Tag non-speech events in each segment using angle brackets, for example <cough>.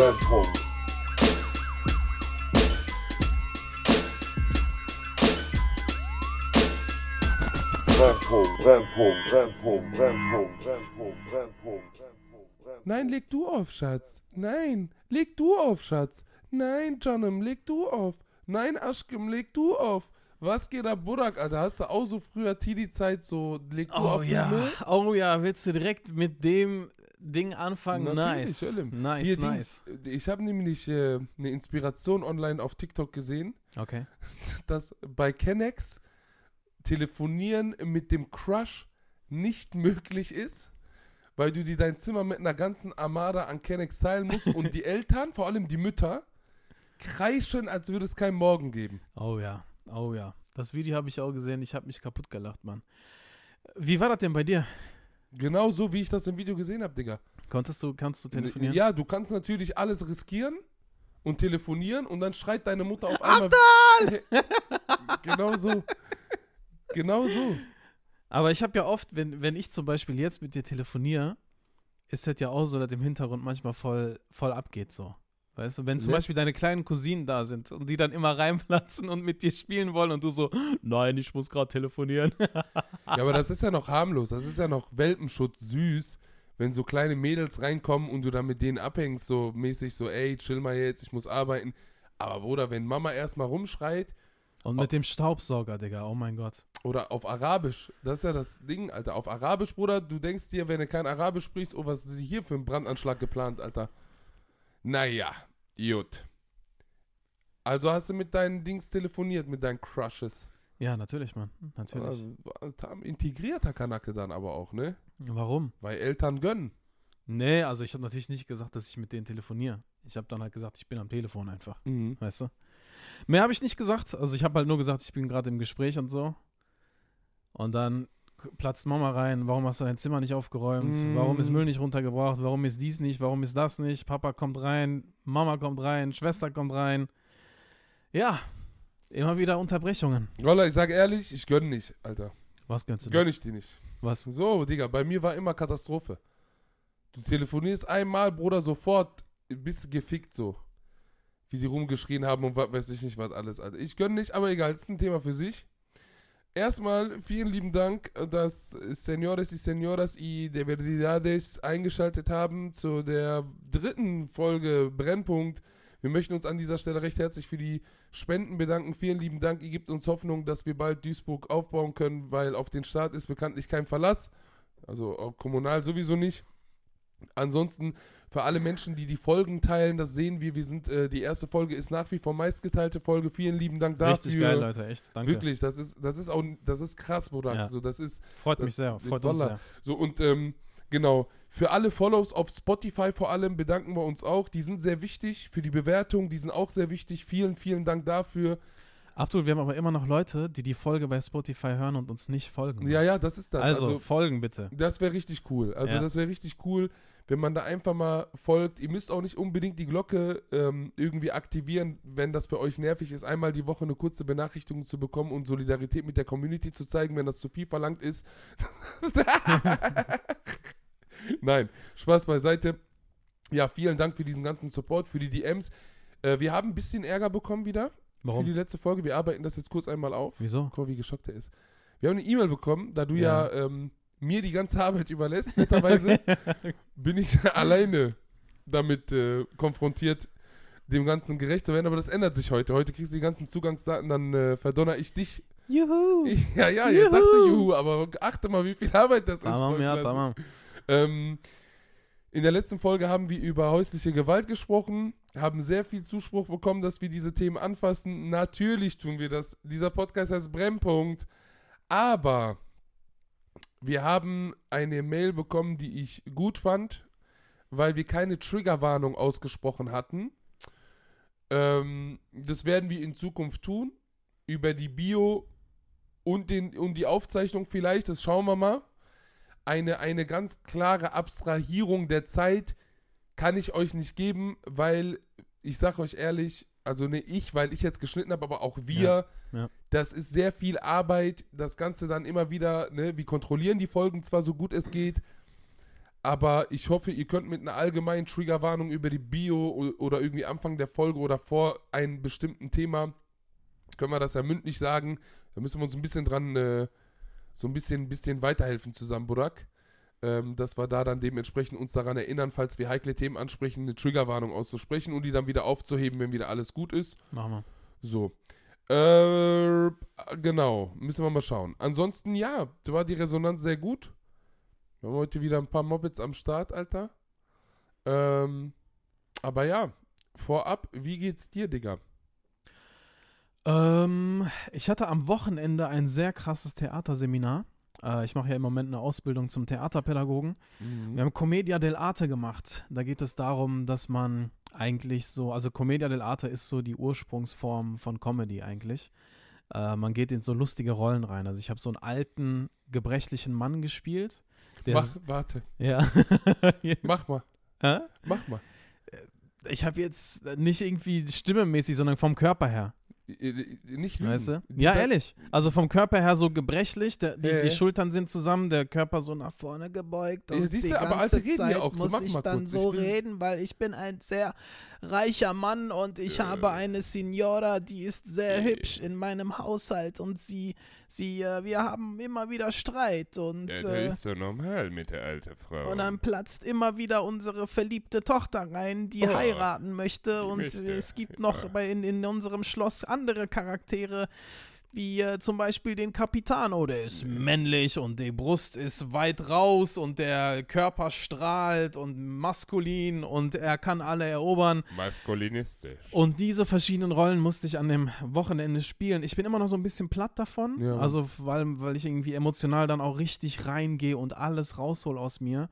Brennpunkt. Nein, leg du auf, Schatz. Nein, leg du auf, Schatz. Nein, Jonem, leg du auf. Nein, Aschkem, leg du auf. Was geht ab, Burak, Alter? Hast du auch so früher Tidi-Zeit so, leg du Oh auf ja, Müll? oh ja, willst du direkt mit dem Ding anfangen? Natürlich, nice, Ölim. nice, Hier, nice. Dings, ich habe nämlich äh, eine Inspiration online auf TikTok gesehen, Okay. <laughs> dass bei Kennex telefonieren mit dem Crush nicht möglich ist, weil du dir dein Zimmer mit einer ganzen Armada an Kennex teilen musst und die <laughs> Eltern, vor allem die Mütter, kreischen, als würde es keinen Morgen geben. Oh ja, oh ja. Das Video habe ich auch gesehen, ich habe mich kaputt gelacht, Mann. Wie war das denn bei dir? Genau so, wie ich das im Video gesehen habe, Digga. Konntest du, kannst du telefonieren? Ja, du kannst natürlich alles riskieren und telefonieren und dann schreit deine Mutter auf einmal. <laughs> genau so. Genau so. Aber ich habe ja oft, wenn, wenn ich zum Beispiel jetzt mit dir telefoniere, ist das ja auch so, dass im Hintergrund manchmal voll, voll abgeht so. Weißt du, wenn zum Beispiel deine kleinen Cousinen da sind und die dann immer <laughs> reinplatzen und mit dir spielen wollen und du so, nein, ich muss gerade telefonieren. <laughs> Ja, aber das ist ja noch harmlos. Das ist ja noch Welpenschutz süß, wenn so kleine Mädels reinkommen und du dann mit denen abhängst, so mäßig so, ey, chill mal jetzt, ich muss arbeiten. Aber Bruder, wenn Mama erstmal rumschreit Und mit dem Staubsauger, Digga, oh mein Gott. oder auf Arabisch, das ist ja das Ding, Alter. Auf Arabisch, Bruder, du denkst dir, wenn du kein Arabisch sprichst, oh, was ist hier für ein Brandanschlag geplant, Alter. Naja, gut. Also hast du mit deinen Dings telefoniert, mit deinen Crushes. Ja, natürlich, Mann. Natürlich. Also, integrierter Kanake dann aber auch, ne? Warum? Weil Eltern gönnen. Nee, also ich habe natürlich nicht gesagt, dass ich mit denen telefoniere. Ich habe dann halt gesagt, ich bin am Telefon einfach, Mhm. weißt du? Mehr habe ich nicht gesagt. Also ich habe halt nur gesagt, ich bin gerade im Gespräch und so. Und dann platzt Mama rein, warum hast du dein Zimmer nicht aufgeräumt? Mm. Warum ist Müll nicht runtergebracht? Warum ist dies nicht? Warum ist das nicht? Papa kommt rein, Mama kommt rein, Schwester kommt rein. Ja, immer wieder Unterbrechungen. Roller, ich sag ehrlich, ich gönn nicht, Alter. Was gönnst du Gönn nicht? ich dir nicht. Was? So, Digga, bei mir war immer Katastrophe. Du telefonierst einmal, Bruder, sofort bist gefickt so. Wie die rumgeschrien haben und was weiß ich nicht, was alles, Alter. Ich gönn nicht, aber egal, ist ein Thema für sich. Erstmal vielen lieben Dank, dass Senores y Señoras y de Verdidades eingeschaltet haben zu der dritten Folge Brennpunkt. Wir möchten uns an dieser Stelle recht herzlich für die Spenden bedanken. Vielen lieben Dank. Ihr gebt uns Hoffnung, dass wir bald Duisburg aufbauen können, weil auf den Start ist bekanntlich kein Verlass. Also auch kommunal sowieso nicht. Ansonsten für alle Menschen, die die Folgen teilen, das sehen wir. Wir sind, äh, die erste Folge ist nach wie vor meistgeteilte Folge. Vielen lieben Dank dafür. Richtig geil, Leute, echt. Danke. Wirklich, das ist, das ist auch, das ist krass, Bruder. Ja. So, das ist, Freut mich sehr, freut uns sehr. so und ähm, genau. Für alle Follows auf Spotify vor allem bedanken wir uns auch. Die sind sehr wichtig. Für die Bewertung, die sind auch sehr wichtig. Vielen, vielen Dank dafür. Abdul, wir haben aber immer noch Leute, die die Folge bei Spotify hören und uns nicht folgen. Ja, ja, das ist das. also, Also, folgen bitte. das wäre richtig cool. Also, Ja. das wäre richtig cool, wenn man da einfach mal folgt. Ihr müsst auch nicht unbedingt die Glocke ähm, irgendwie aktivieren, wenn das für euch nervig ist, einmal die Woche eine kurze Benachrichtigung zu bekommen und Solidarität mit der Community zu zeigen, wenn das zu viel verlangt ist. <laughs> Nein, Spaß beiseite. Ja, vielen Dank für diesen ganzen Support, für die DMs. Äh, wir haben ein bisschen Ärger bekommen wieder für die Warum? letzte Folge. Wir arbeiten das jetzt kurz einmal auf. Wieso? Guck mal, wie geschockt er ist. Wir haben eine E-Mail bekommen, da du ja, Ja. ähm, mir die ganze Arbeit überlässt. <laughs> Netterweise bin ich <laughs> alleine damit äh, konfrontiert, dem Ganzen gerecht zu werden. Aber das ändert sich heute. Heute kriegst du die ganzen Zugangsdaten, dann äh, verdonner ich dich. Juhu! ja, ja, jetzt sagst du Juhu. Juhu, aber achte mal, wie viel Arbeit das ist. Tamam, ja, Volklasse. tamam. Ähm, in der letzten Folge haben wir über häusliche Gewalt gesprochen, haben sehr viel Zuspruch bekommen, dass wir diese Themen anfassen. Natürlich tun wir das. Dieser Podcast heißt Brennpunkt. Aber wir haben eine Mail bekommen, die ich gut fand, weil wir keine Triggerwarnung ausgesprochen hatten. Ähm, das werden wir in Zukunft tun. Über die Bio und, den, und die Aufzeichnung vielleicht, das schauen wir mal eine, eine ganz klare Abstrahierung der Zeit kann ich euch nicht geben, weil ich sage euch ehrlich, also ne ich, weil ich jetzt geschnitten habe, aber auch wir, Ja, ja. Das ist sehr viel Arbeit, das Ganze dann immer wieder, ne, wir kontrollieren die Folgen zwar so gut es geht, Aber ich hoffe, ihr könnt mit einer allgemeinen Triggerwarnung über die Bio oder irgendwie Anfang der Folge oder vor einem bestimmten Thema, können wir das ja mündlich sagen. Da müssen wir uns ein bisschen dran, äh, so ein bisschen, bisschen weiterhelfen zusammen, Burak. Ähm, dass wir da dann dementsprechend uns daran erinnern, falls wir heikle Themen ansprechen, eine Triggerwarnung auszusprechen und die dann wieder aufzuheben, wenn wieder alles gut ist. Machen wir. So. Äh, genau, müssen wir mal schauen. Ansonsten, ja, da war die Resonanz sehr gut. Wir haben heute wieder ein paar Mobbits am Start, Alter. Ähm, aber ja, vorab, wie geht's dir, Digga? Ähm, ich hatte am Wochenende ein sehr krasses Theaterseminar. Äh, ich mache ja im Moment eine Ausbildung zum Theaterpädagogen. Wir haben Commedia dell'arte gemacht. Da geht es darum, dass man eigentlich so, also Commedia dell'arte ist so die Ursprungsform von Comedy eigentlich. Äh, man geht in so lustige Rollen rein. Also ich habe so einen alten, gebrechlichen Mann gespielt. Mach, s- warte, ja. <laughs> mach mal, Hä? mach mal. ich habe jetzt nicht irgendwie stimmemäßig, sondern vom Körper her. Äh, äh, Nicht lügen. Weißt du? Ja, ehrlich. Also vom Körper her so gebrechlich, der, die, Äh. die Schultern sind zusammen, der Körper so nach vorne gebeugt. Ja, Und siehst die du, aber ganze Alte reden ja Zeit auch so. muss Mach ich dann kurz. so Ich reden, weil ich bin ein sehr reicher Mann und ich habe eine Signora, die ist sehr Äh. hübsch in meinem Haushalt und sie, sie, äh, wir haben immer wieder Streit und, Ja, das äh, ist so normal mit der alten Frau. und dann platzt immer wieder unsere verliebte Tochter rein, die Oh, heiraten möchte die und möchte, es gibt noch ja. bei in, in unserem Schloss andere Charaktere, wie äh, zum Beispiel den Capitano, der ist männlich und die Brust ist weit raus und der Körper strahlt und maskulin und er kann alle erobern. Maskulinistisch. Und diese verschiedenen Rollen musste ich an dem Wochenende spielen. Ich bin immer noch so ein bisschen platt davon, Ja. also weil, weil ich irgendwie emotional dann auch richtig reingehe und alles raushol aus mir.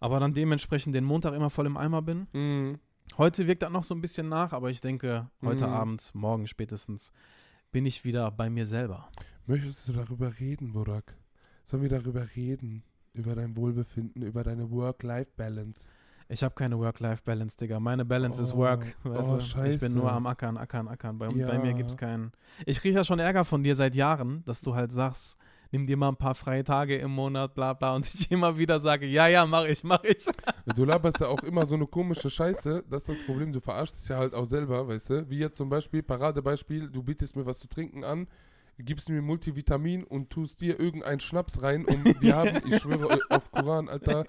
Aber dann dementsprechend den Montag immer voll im Eimer bin. Mhm. Heute wirkt das noch so ein bisschen nach, aber ich denke, heute Mhm. Abend, morgen spätestens, bin ich wieder bei mir selber. Möchtest du darüber reden, Burak? Sollen wir darüber reden? Über dein Wohlbefinden, über deine Work-Life-Balance. Ich habe keine Work-Life-Balance, Digga. Meine Balance ist Oh, Work. oh, Weißt? Ich scheiße. bin nur am Ackern, Ackern, Ackern. Bei, bei Ja. mir gibt es keinen. Ich kriege ja schon Ärger von dir seit Jahren, dass du halt sagst, nimm dir mal ein paar freie Tage im Monat, bla bla. Und <laughs> ich immer wieder sage, ja, ja, mach ich, mach ich. <laughs> Du laberst ja auch immer so eine komische Scheiße. Das ist das Problem. Du verarschst dich ja halt auch selber, weißt du? Wie jetzt zum Beispiel, Paradebeispiel, du bietest mir was zu trinken an, gibst mir Multivitamin und tust dir irgendeinen Schnaps rein und <laughs> wir haben, ich schwöre auf Koran, Alter,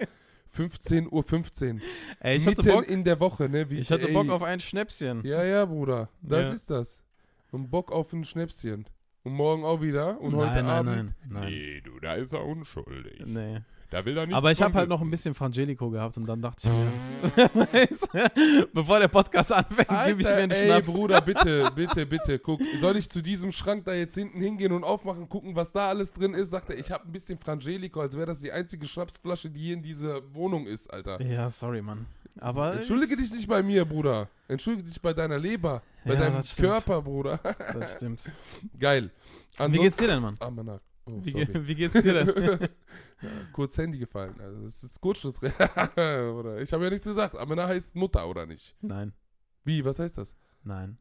15.15 Uhr. 15. Ey, ich Mitten hatte Bock, in der Woche, ne? Wie, ich hatte ey, Bock auf ein Schnäpschen. Ja, ja, Bruder. Das Ja. ist das. Und Bock auf ein Schnäpschen. Und morgen auch wieder. Und nein, heute nein, Abend. nein, nein. Nee, du, da ist er unschuldig. Nee. Da will er nicht Aber ich habe halt noch ein bisschen Frangelico gehabt und dann dachte ich mir, <laughs> bevor der Podcast anfängt, gebe ich mir einen ey, Schnaps. Bruder, bitte, bitte, bitte, guck. Soll ich zu diesem Schrank da jetzt hinten hingehen und aufmachen, gucken, was da alles drin ist? Sagt er, ich habe ein bisschen Frangelico, als wäre das die einzige Schnapsflasche, die hier in dieser Wohnung ist, Alter. Ja, sorry, Mann. Aber Entschuldige dich nicht bei mir, Bruder. Entschuldige dich bei deiner Leber, bei Ja, deinem. Körper, Bruder. Das stimmt. <laughs> Geil. Wie geht's dir denn, Mann? Ah, Manak. Oh, Wie, ge- wie geht's dir denn? <laughs> ja, kurz Handy gefallen. Also das ist Kurzschluss. <laughs> oder? Ich habe ja nichts gesagt. Amena heißt Mutter, oder nicht? Nein, Wie? Was heißt das? nein.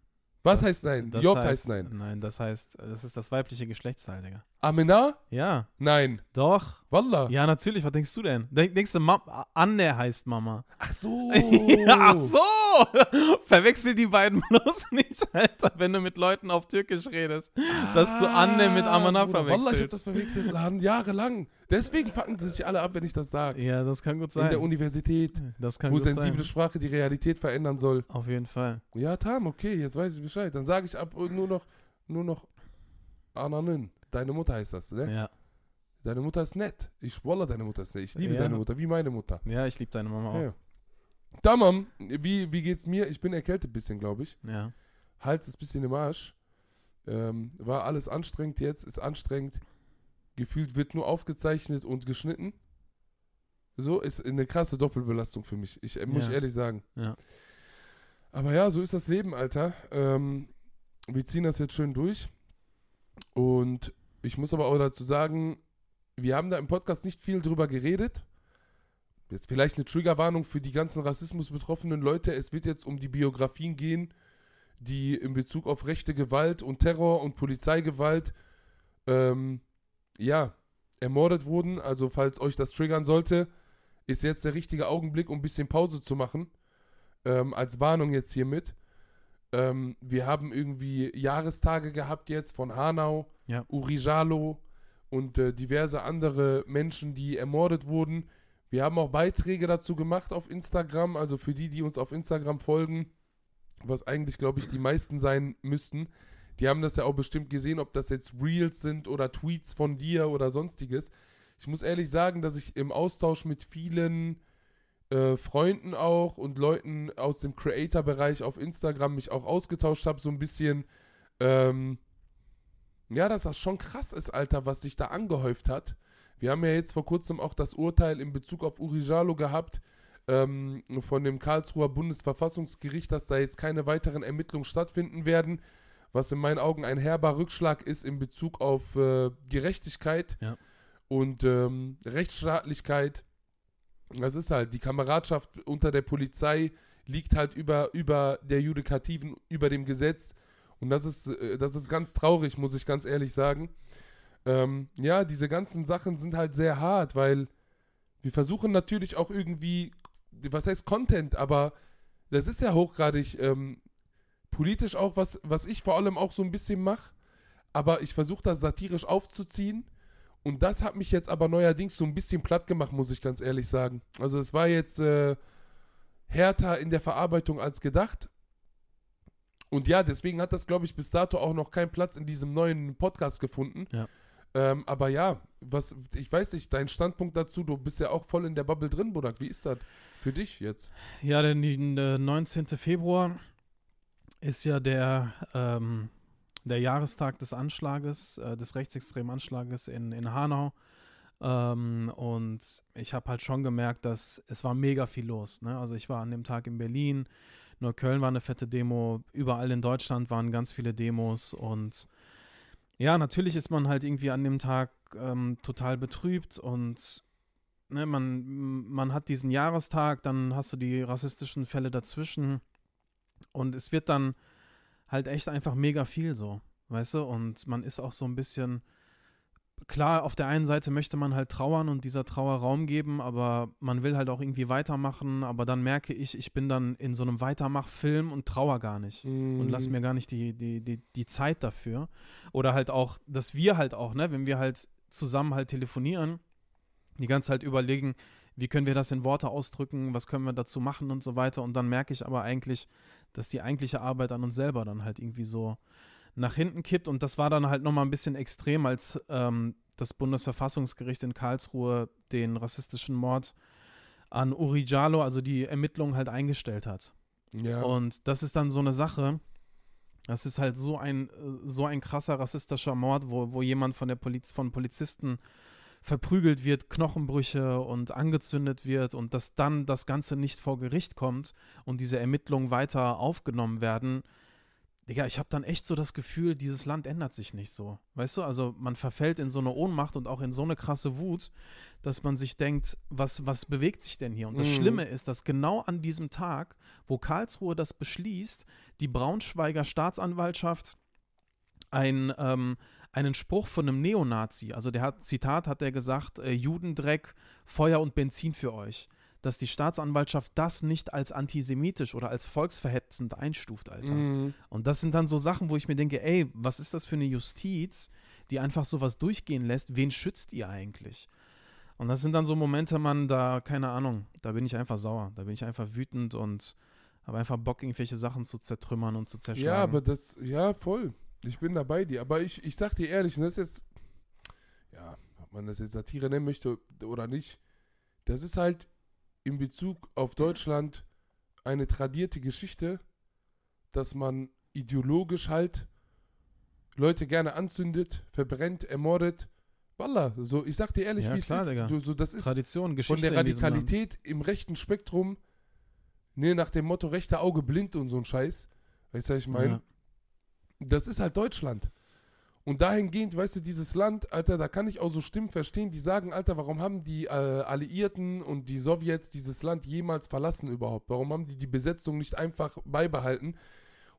Was Das- heißt nein? Job heißt, nein. Nein, das heißt, das ist das weibliche Geschlechtsteil, Digga. Amena? Ja, Nein. doch. Wallah. Ja, natürlich. Was denkst du denn? Denk, denkst du, Mam Anne heißt Mama? Ach so. <laughs> Ach so! <laughs> Verwechsel die beiden <laughs> bloß nicht, Alter, wenn du mit Leuten auf Türkisch redest. dass du Anne mit Ah, Bruder, Wallah, ich habe verwechselst. das verwechselt. Jahrelang. Deswegen fucken sie sich alle ab, wenn ich das sage. Ja, das kann gut In der sein. Universität, Das kann wo gut sensible sein. Sprache die Realität verändern soll. Auf jeden Fall. Ja, Tam, okay, jetzt weiß ich Bescheid. Dann sage ich ab nur noch, nur noch Ananin. Deine Mutter heißt das, ne? Ja, Deine Mutter ist nett. Ich wolle deine Mutter ist nett. Ich liebe Ja. deine Mutter, wie meine Mutter. ja ich liebe deine Mama auch. Ja. Tamam, wie, wie geht's mir? Ich bin erkältet ein bisschen, glaube ich. Ja. Hals ist ein bisschen im Arsch. Ähm, war alles anstrengend jetzt, ist anstrengend. Gefühlt wird nur aufgezeichnet und geschnitten. So ist eine krasse Doppelbelastung für mich. Ich äh, muss Ja. ich ehrlich sagen. Ja. Aber ja, so ist das Leben, Alter. Ähm, wir ziehen das jetzt schön durch. Und ich muss aber auch dazu sagen, wir haben da im Podcast nicht viel drüber geredet. Jetzt vielleicht eine Triggerwarnung für die ganzen rassismusbetroffenen Leute. Es wird jetzt um die Biografien gehen, die in Bezug auf rechte Gewalt und Terror und Polizeigewalt ähm, ja, ermordet wurden. Also falls euch das triggern sollte, ist jetzt der richtige Augenblick, um ein bisschen Pause zu machen. Ähm, als Warnung jetzt hiermit. Ähm, wir haben irgendwie Jahrestage gehabt jetzt von Hanau, Ja. Urijalo und äh, diverse andere Menschen, die ermordet wurden. Wir haben auch Beiträge dazu gemacht auf Instagram, also für die, die uns auf Instagram folgen, was eigentlich, glaube ich, die meisten sein müssten. Die haben das ja auch bestimmt gesehen, ob das jetzt Reels sind oder Tweets von dir oder sonstiges. Ich muss ehrlich sagen, dass ich im Austausch mit vielen äh, Freunden auch und Leuten aus dem Creator-Bereich auf Instagram mich auch ausgetauscht habe, so ein bisschen, ähm, ja, dass das schon krass ist, Alter, was sich da angehäuft hat. Wir haben ja jetzt vor kurzem auch das Urteil in Bezug auf Urijalo gehabt ähm, von dem Karlsruher Bundesverfassungsgericht, dass da jetzt keine weiteren Ermittlungen stattfinden werden, was in meinen Augen ein herber Rückschlag ist in Bezug auf äh, Gerechtigkeit Ja. und ähm, Rechtsstaatlichkeit. Das ist halt, die Kameradschaft unter der Polizei liegt halt über, über der Judikativen, über dem Gesetz. Und das ist, äh, das ist ganz traurig, muss ich ganz ehrlich sagen. Ähm, ja, diese ganzen Sachen sind halt sehr hart, weil wir versuchen natürlich auch irgendwie, was heißt Content, aber das ist ja hochgradig ähm, politisch auch, was, was ich vor allem auch so ein bisschen mache. Aber ich versuche das satirisch aufzuziehen. Und das hat mich jetzt aber neuerdings so ein bisschen platt gemacht, muss ich ganz ehrlich sagen. Also es war jetzt äh, härter in der Verarbeitung als gedacht. Und ja, deswegen hat das, glaube ich, bis dato auch noch keinen Platz in diesem neuen Podcast gefunden. Ja. Ähm, aber ja, was, ich weiß nicht, dein Standpunkt dazu, du bist ja auch voll in der Bubble drin, Budak. Wie ist das für dich jetzt? Ja, denn der 19. Februar ist ja der, ähm, der Jahrestag des Anschlages, äh, des rechtsextremen Anschlages in, in Hanau. Ähm, und ich habe halt schon gemerkt, dass es war mega viel los. Ne? Also ich war an dem Tag in Berlin, Neukölln war eine fette Demo, überall in Deutschland waren ganz viele Demos und ja, natürlich ist man halt irgendwie an dem Tag ähm, total betrübt und ne, man, man hat diesen Jahrestag, dann hast du die rassistischen Fälle dazwischen und es wird dann halt echt einfach mega viel so, weißt du? Und man ist auch so ein bisschen, klar, auf der einen Seite möchte man halt trauern und dieser Trauer Raum geben, aber man will halt auch irgendwie weitermachen, aber dann merke ich, ich bin dann in so einem Weitermachfilm und trauer gar nicht und lass mir gar nicht die, die, die, die Zeit dafür. Oder halt auch, dass wir halt auch, ne, wenn wir halt zusammen halt telefonieren, die ganze Zeit überlegen, wie können wir das in Worte ausdrücken, was können wir dazu machen und so weiter. Und dann merke ich aber eigentlich, dass die eigentliche Arbeit an uns selber dann halt irgendwie so nach hinten kippt. Und das war dann halt nochmal ein bisschen extrem, als ähm, das Bundesverfassungsgericht in Karlsruhe den rassistischen Mord an Uri Jalo, also die Ermittlungen halt eingestellt hat. Ja. Und das ist dann so eine Sache. Das ist halt so ein, äh, so ein krasser rassistischer Mord, wo, wo jemand von der Poliz von Polizisten verprügelt wird, Knochenbrüche und angezündet wird und dass dann das Ganze nicht vor Gericht kommt und diese Ermittlungen weiter aufgenommen werden. Digga, ich habe dann echt so das Gefühl, dieses Land ändert sich nicht so. Weißt du, also man verfällt in so eine Ohnmacht und auch in so eine krasse Wut, dass man sich denkt, was, was bewegt sich denn hier? Und das Mhm. Schlimme ist, dass genau an diesem Tag, wo Karlsruhe das beschließt, die Braunschweiger Staatsanwaltschaft ein, ähm, einen Spruch von einem Neonazi, also der hat, Zitat hat er gesagt, äh, Judendreck, Feuer und Benzin für euch, dass die Staatsanwaltschaft das nicht als antisemitisch oder als volksverhetzend einstuft, Alter. Mhm. Und das sind dann so Sachen, wo ich mir denke, ey, was ist das für eine Justiz, die einfach sowas durchgehen lässt? Wen schützt ihr eigentlich? Und das sind dann so Momente, man, da, keine Ahnung, da bin ich einfach sauer, da bin ich einfach wütend und habe einfach Bock, irgendwelche Sachen zu zertrümmern und zu zerschlagen. Ja, aber das, ja, voll. Ich bin da bei dir. Aber ich, ich sag dir ehrlich, und das ist jetzt, ja, ob man das jetzt Satire nennen möchte oder nicht, das ist halt in Bezug auf Deutschland eine tradierte Geschichte, dass man ideologisch halt Leute gerne anzündet, verbrennt, ermordet. Wallah, so, ich sag dir ehrlich, Ja, wie es klar, ist. Digga. Du, so, das ist Tradition, von Geschichte der diesem Land. Radikalität im rechten Spektrum, ne, nach dem Motto rechte Auge blind und so ein Scheiß. Weißt du, was ich meine? Ja. Das ist halt Deutschland. Und dahingehend, weißt du, dieses Land, Alter, da kann ich auch so Stimmen verstehen, die sagen, Alter, warum haben die äh, Alliierten und die Sowjets dieses Land jemals verlassen überhaupt? Warum haben die die Besetzung nicht einfach beibehalten?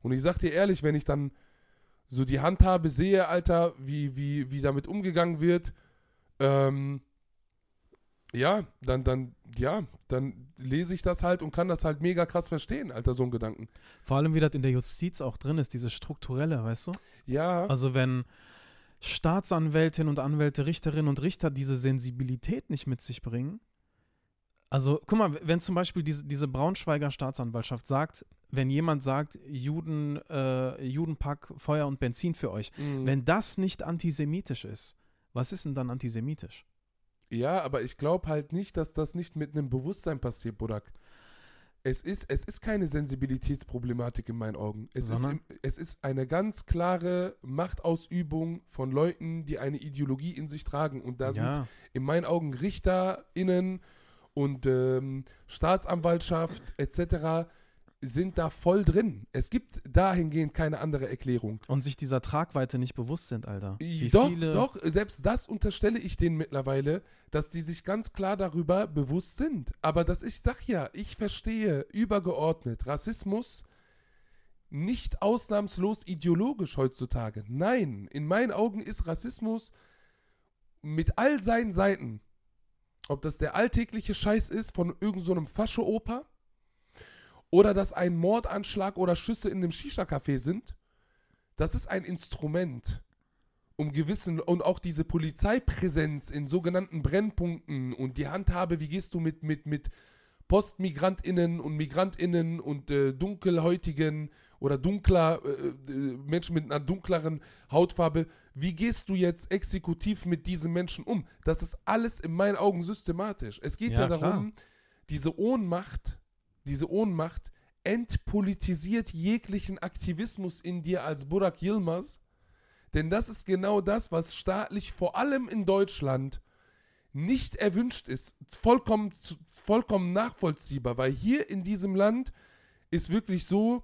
Und ich sag dir ehrlich, wenn ich dann so die Handhabe sehe, Alter, wie, wie, wie damit umgegangen wird, ähm, ja, dann, dann, ja, dann lese ich das halt und kann das halt mega krass verstehen, Alter, so ein Gedanken. Vor allem, wie das in der Justiz auch drin ist, dieses Strukturelle, weißt du? Ja, Also wenn Staatsanwältinnen und Anwälte, Richterinnen und Richter diese Sensibilität nicht mit sich bringen. Also, guck mal, wenn zum Beispiel diese, diese Braunschweiger Staatsanwaltschaft sagt, wenn jemand sagt, Juden, äh, Judenpack, Feuer und Benzin für euch, mhm. wenn das nicht antisemitisch ist, was ist denn dann antisemitisch? Ja, aber ich glaube halt nicht, dass das nicht mit einem Bewusstsein passiert, Burak. Es ist, es ist keine Sensibilitätsproblematik in meinen Augen. Es ist, im, es ist eine ganz klare Machtausübung von Leuten, die eine Ideologie in sich tragen. Und da sind ja, in meinen Augen RichterInnen und ähm, Staatsanwaltschaft etc. sind da voll drin. Es gibt dahingehend keine andere Erklärung. und sich dieser Tragweite nicht bewusst sind, Alter. Wie doch, doch, selbst das unterstelle ich denen mittlerweile, dass sie sich ganz klar darüber bewusst sind. Aber das ich sag ja, ich verstehe übergeordnet Rassismus nicht ausnahmslos ideologisch heutzutage. Nein, in meinen Augen ist Rassismus mit all seinen Seiten, ob das der alltägliche Scheiß ist von irgendeinem so einem Fascho-Oper oder dass ein Mordanschlag oder Schüsse in einem Shisha-Café sind, das ist ein Instrument, um gewissen und auch diese Polizeipräsenz in sogenannten Brennpunkten und die Handhabe, wie gehst du mit, mit, mit PostmigrantInnen und MigrantInnen und äh, dunkelhäutigen oder dunkler, äh, äh, Menschen mit einer dunkleren Hautfarbe, wie gehst du jetzt exekutiv mit diesen Menschen um? Das ist alles in meinen Augen systematisch. Es geht ja, Ja, darum, diese Ohnmacht, diese Ohnmacht entpolitisiert jeglichen Aktivismus in dir als Burak Yilmaz, denn das ist genau das, was staatlich, vor allem in Deutschland, nicht erwünscht ist. Vollkommen, vollkommen nachvollziehbar, weil hier in diesem Land ist wirklich so,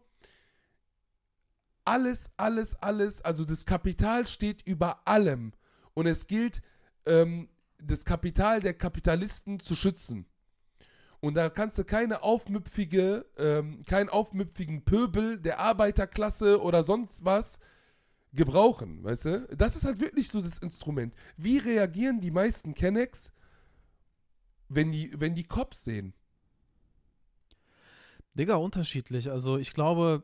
alles, alles, alles, also das Kapital steht über allem und es gilt, ähm, das Kapital der Kapitalisten zu schützen. Und da kannst du keine aufmüpfige, ähm, keinen aufmüpfigen Pöbel der Arbeiterklasse oder sonst was gebrauchen, weißt du? Das ist halt wirklich so das Instrument. Wie reagieren die meisten Kennex, wenn die, wenn die Cops sehen? Digga, unterschiedlich. Also ich glaube,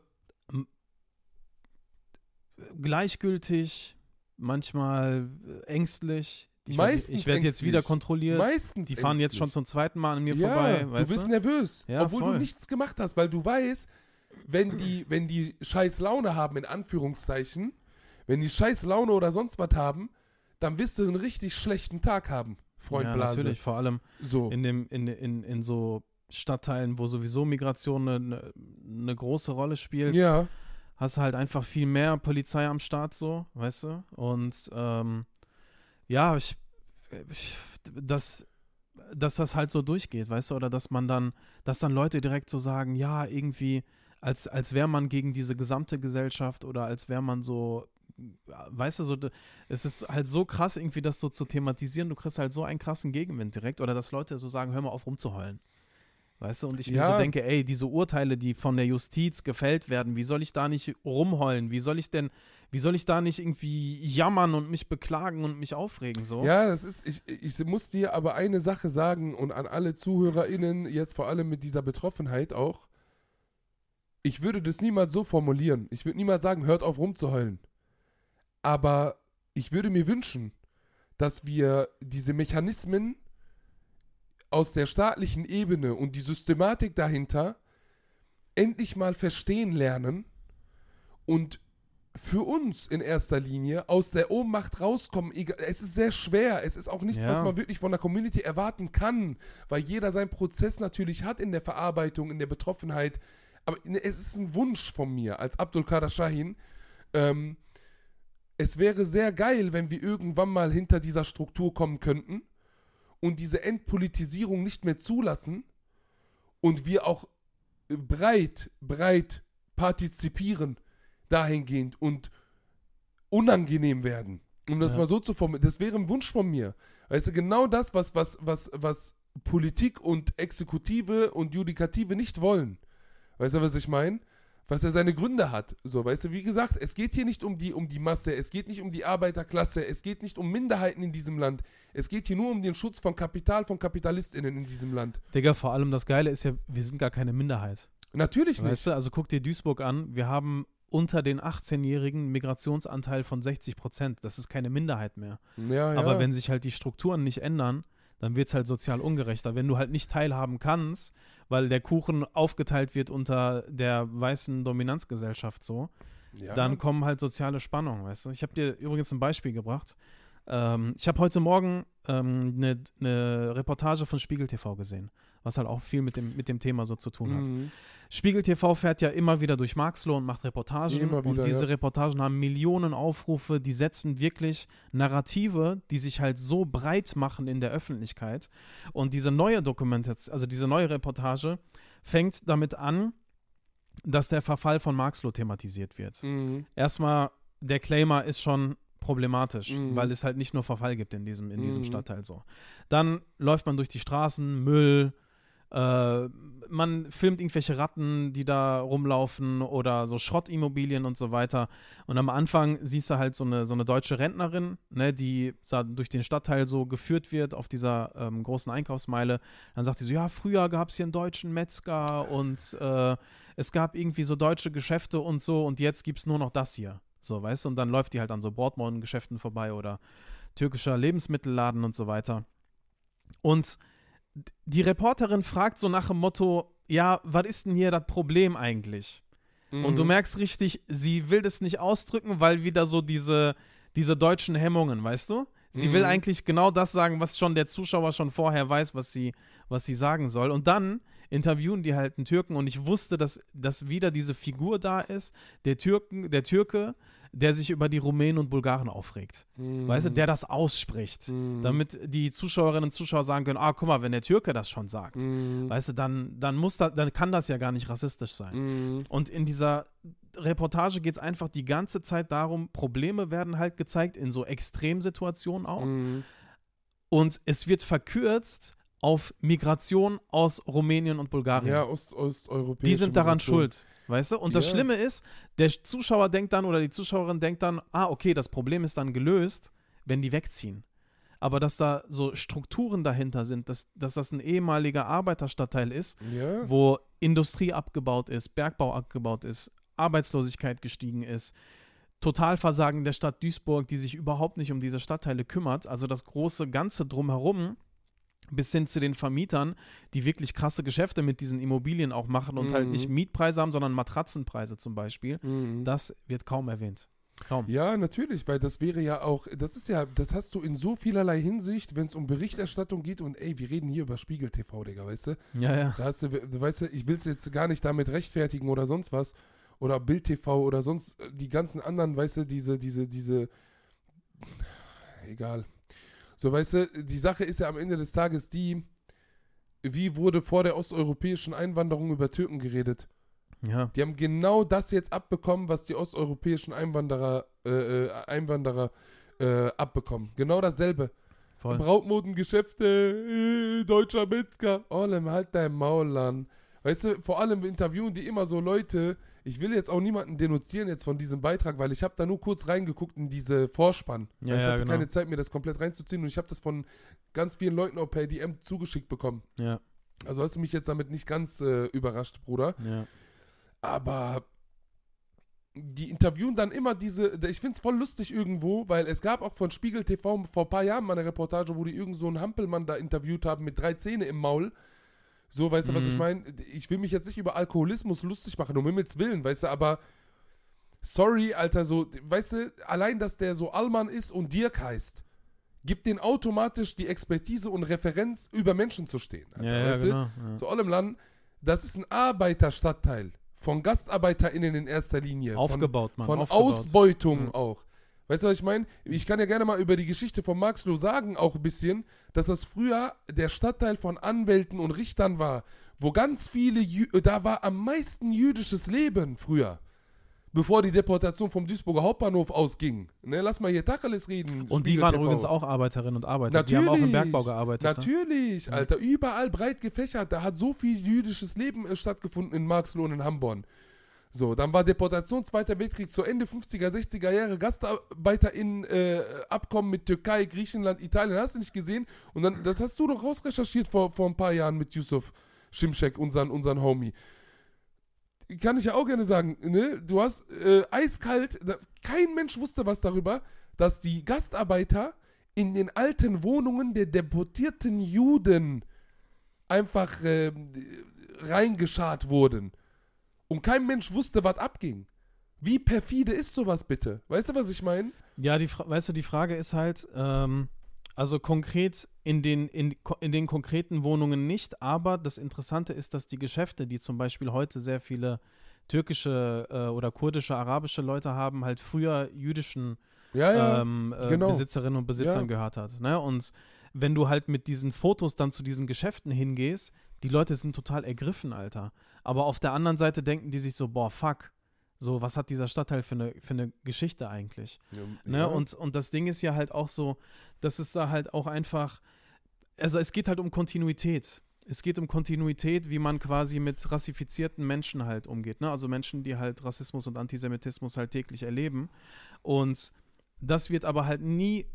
gleichgültig, manchmal äh, ängstlich. Ich werd- Meistens ich werde jetzt wieder kontrolliert. Meistens. Die fahren jetzt ängstlich. schon zum zweiten Mal an mir ja, vorbei, weißt du bist du? nervös, Ja, obwohl voll. du nichts gemacht hast, weil du weißt, wenn die, wenn die scheiß Laune haben, in Anführungszeichen, wenn die scheiß Laune oder sonst was haben, dann wirst du einen richtig schlechten Tag haben, Freund ja, Blase. natürlich, vor allem So. in, dem, in, in, in so Stadtteilen, wo sowieso Migration eine, eine, eine große Rolle spielt, ja, hast du halt einfach viel mehr Polizei am Start, so, weißt du? Und ähm, ja, ich, ich dass, dass das halt so durchgeht, weißt du, oder dass man dann, dass dann Leute direkt so sagen, ja, irgendwie, als, als wäre man gegen diese gesamte Gesellschaft oder als wäre man so, weißt du, so, es ist halt so krass, irgendwie das so zu thematisieren, du kriegst halt so einen krassen Gegenwind direkt, oder dass Leute so sagen, hör mal auf rumzuheulen. Weißt du, und ich mir Ja. so denke, ey, diese Urteile, die von der Justiz gefällt werden, wie soll ich da nicht rumheulen? Wie soll ich denn, wie soll ich da nicht irgendwie jammern und mich beklagen und mich aufregen so? Ja, das ist, ich, ich muss dir aber eine Sache sagen und an alle ZuhörerInnen, jetzt vor allem mit dieser Betroffenheit auch. Ich würde das niemals so formulieren. Ich würde niemals sagen, hört auf rumzuheulen. Aber ich würde mir wünschen, dass wir diese Mechanismen aus der staatlichen Ebene und die Systematik dahinter endlich mal verstehen lernen und für uns in erster Linie aus der Ohnmacht rauskommen. Es ist sehr schwer. Es ist auch nichts, Ja. was man wirklich von der Community erwarten kann, weil jeder seinen Prozess natürlich hat in der Verarbeitung, in der Betroffenheit. Aber ne, es ist ein Wunsch von mir als Abdul Kader Shahin. Ähm, es wäre sehr geil, wenn wir irgendwann mal hinter dieser Struktur kommen könnten und diese Entpolitisierung nicht mehr zulassen und wir auch breit, breit partizipieren dahingehend und unangenehm werden. Um das Ja. mal so zu formulieren. Das wäre ein Wunsch von mir. Weißt du, genau das, was, was, was, was Politik und Exekutive und Judikative nicht wollen. Weißt du, was ich meine? was er seine Gründe hat. So, weißt du, wie gesagt, es geht hier nicht um die, um die Masse, es geht nicht um die Arbeiterklasse, es geht nicht um Minderheiten in diesem Land. Es geht hier nur um den Schutz von Kapital, von KapitalistInnen in diesem Land. Digga, vor allem das Geile ist ja, wir sind gar keine Minderheit. Natürlich nicht. Weißt du, also guck dir Duisburg an, wir haben unter den 18-Jährigen Migrationsanteil von 60 Prozent. Das ist keine Minderheit mehr. Ja, ja. Aber wenn sich halt die Strukturen nicht ändern, dann wird es halt sozial ungerechter. Wenn du halt nicht teilhaben kannst, weil der Kuchen aufgeteilt wird unter der weißen Dominanzgesellschaft so, ja. dann kommen halt soziale Spannungen, weißt du. Ich habe dir übrigens ein Beispiel gebracht. Ähm, ich habe heute Morgen eine ne Reportage von Spiegel TV gesehen, was halt auch viel mit dem, mit dem Thema so zu tun hat. Mhm. Spiegel TV fährt ja immer wieder durch Marxloh und macht Reportagen. Wieder, und diese ja. Reportagen haben Millionen Aufrufe, die setzen wirklich Narrative, die sich halt so breit machen in der Öffentlichkeit. Und diese neue Dokumentation, also diese neue Reportage, fängt damit an, dass der Verfall von Marxloh thematisiert wird. Mhm. Erstmal, der Claimer ist schon problematisch, Mhm. weil es halt nicht nur Verfall gibt in diesem, in diesem Mhm. Stadtteil so. Dann läuft man durch die Straßen, Müll, äh, man filmt irgendwelche Ratten, die da rumlaufen oder so Schrottimmobilien und so weiter. Und am Anfang siehst du halt so eine, so eine deutsche Rentnerin, ne, die durch den Stadtteil so geführt wird auf dieser ähm, großen Einkaufsmeile. Dann sagt sie so, ja, früher gab es hier einen deutschen Metzger und äh, es gab irgendwie so deutsche Geschäfte und so und jetzt gibt es nur noch das hier. So, weißt du, und dann läuft die halt an so Bordmorgen-Geschäften vorbei oder türkischer Lebensmittelladen und so weiter. Und die Reporterin fragt so nach dem Motto, ja, was ist denn hier das Problem eigentlich? Und du Mhm. merkst richtig, sie will das nicht ausdrücken, weil wieder so diese, diese deutschen Hemmungen, weißt du? Sie will Mhm. eigentlich genau das sagen, was schon der Zuschauer schon vorher weiß, was sie, was sie sagen soll. Und dann interviewen die halt einen Türken und ich wusste, dass, dass wieder diese Figur da ist, der Türken, der Türke, der sich über die Rumänen und Bulgaren aufregt. Mhm. Weißt du, der das ausspricht. Mhm. Damit die Zuschauerinnen und Zuschauer sagen können, ah, guck mal, wenn der Türke das schon sagt, Mhm. weißt du, dann, dann muss da, dann kann das ja gar nicht rassistisch sein. Mhm. Und in dieser Reportage geht es einfach die ganze Zeit darum, Probleme werden halt gezeigt, in so Extremsituationen auch. Mhm. Und es wird verkürzt auf Migration aus Rumänien und Bulgarien. Ja, Ost osteuropäische die sind daran Migration. schuld, weißt du? Und das. Schlimme ist, der Zuschauer denkt dann oder die Zuschauerin denkt dann, ah, okay, das Problem ist dann gelöst, wenn die wegziehen. Aber dass da so Strukturen dahinter sind, dass, dass das ein ehemaliger Arbeiterstadtteil ist, Ja. wo Industrie abgebaut ist, Bergbau abgebaut ist, Arbeitslosigkeit gestiegen ist, Totalversagen der Stadt Duisburg, die sich überhaupt nicht um diese Stadtteile kümmert, also das große Ganze drumherum, bis hin zu den Vermietern, die wirklich krasse Geschäfte mit diesen Immobilien auch machen und halt Mhm. nicht Mietpreise haben, sondern Matratzenpreise zum Beispiel. Mhm. Das wird kaum erwähnt. Kaum. Ja, natürlich, weil das wäre ja auch, das ist ja, das hast du in so vielerlei Hinsicht, wenn es um Berichterstattung geht und ey, wir reden hier über Spiegel TV, Digga, weißt du? Ja, ja. Da hast du, du weißt du, ich will es jetzt gar nicht damit rechtfertigen oder sonst was. Oder Bild TV oder sonst äh, die ganzen anderen, weißt du, diese, diese, diese. Egal. So, weißt du, die Sache ist ja am Ende des Tages die, wie wurde vor der osteuropäischen Einwanderung über Türken geredet? Ja. Die haben genau das jetzt abbekommen, was die osteuropäischen Einwanderer, äh, äh, Einwanderer äh, abbekommen. Genau dasselbe. Voll. Brautmodengeschäfte, äh, deutscher Metzger. Olem, halt dein Maul an. Weißt du, vor allem interviewen die immer so Leute. Ich will jetzt auch niemanden denunzieren jetzt von diesem Beitrag, weil ich habe da nur kurz reingeguckt in diese Vorspann. Ja, ich ja, hatte genau. keine Zeit, mir das komplett reinzuziehen und ich habe das von ganz vielen Leuten auch per DM zugeschickt bekommen. Ja, Also hast du mich jetzt damit nicht ganz äh, überrascht, Bruder. ja. Aber die interviewen dann immer diese, ich finde es voll lustig irgendwo, weil es gab auch von Spiegel TV vor ein paar Jahren mal eine Reportage, wo die irgend so einen Hampelmann da interviewt haben mit drei Zähne im Maul. So, weißt du, was ich Mhm. meine? Ich will mich jetzt nicht über Alkoholismus lustig machen, um Himmels Willen, weißt du, aber sorry, Alter, so, weißt du, allein, dass der so Allmann ist und Dirk heißt, gibt den automatisch die Expertise und Referenz, über Menschen zu stehen. Alter, Ja, ja, weißt du? genau. Ja. Zu allem Land, das ist ein Arbeiterstadtteil. Von GastarbeiterInnen in erster Linie. Aufgebaut, Mann. Von, von aufgebaut. Ausbeutung Mhm. auch. Weißt du, was ich meine? Ich kann ja gerne mal über die Geschichte von Marxloh sagen, auch ein bisschen, dass das früher der Stadtteil von Anwälten und Richtern war, wo ganz viele, Jü da war am meisten jüdisches Leben früher. Bevor die Deportation vom Duisburger Hauptbahnhof ausging. Ne, lass mal hier Tacheles reden. Und die Spiegel waren TV. übrigens auch Arbeiterinnen und Arbeiter. Natürlich. Die haben auch im Bergbau gearbeitet. Ne? Natürlich, Alter. Überall breit gefächert. Da hat so viel jüdisches Leben äh, stattgefunden in Marxloh und in Hamborn. So, dann war Deportation, Zweiter Weltkrieg zu Ende 50er, 60er Jahre, GastarbeiterInnen äh, Abkommen mit Türkei, Griechenland, Italien, hast du nicht gesehen? Und dann, das hast du doch rausrecherchiert vor, vor ein paar Jahren mit Yusuf Schimschek, unseren, unseren Homie. Kann ich ja auch gerne sagen, ne? Du hast äh, eiskalt, da, kein Mensch wusste was darüber, dass die Gastarbeiter in den alten Wohnungen der deportierten Juden einfach äh, reingeschart wurden. Und kein Mensch wusste, was abging. Wie perfide ist sowas bitte? Weißt du, was ich meine? Ja, die, weißt du, die Frage ist halt, ähm, also konkret in den, in, in den konkreten Wohnungen nicht, aber das Interessante ist, dass die Geschäfte, die zum Beispiel heute sehr viele türkische äh, oder kurdische, arabische Leute haben, halt früher jüdischen Ja, ja. ähm, äh, genau. Besitzerinnen und Besitzern Ja. gehört hat. Ne? Und wenn du halt mit diesen Fotos dann zu diesen Geschäften hingehst, die Leute sind total ergriffen, Alter. Aber auf der anderen Seite denken die sich so, boah, fuck. So, was hat dieser Stadtteil für eine, für eine Geschichte eigentlich? Ne? Ja. Und, und das Ding ist ja halt auch so, dass es da halt auch einfach, also es geht halt um Kontinuität. Es geht um Kontinuität, wie man quasi mit rassifizierten Menschen halt umgeht. Ne? Also Menschen, die halt Rassismus und Antisemitismus halt täglich erleben. Und das wird aber halt nie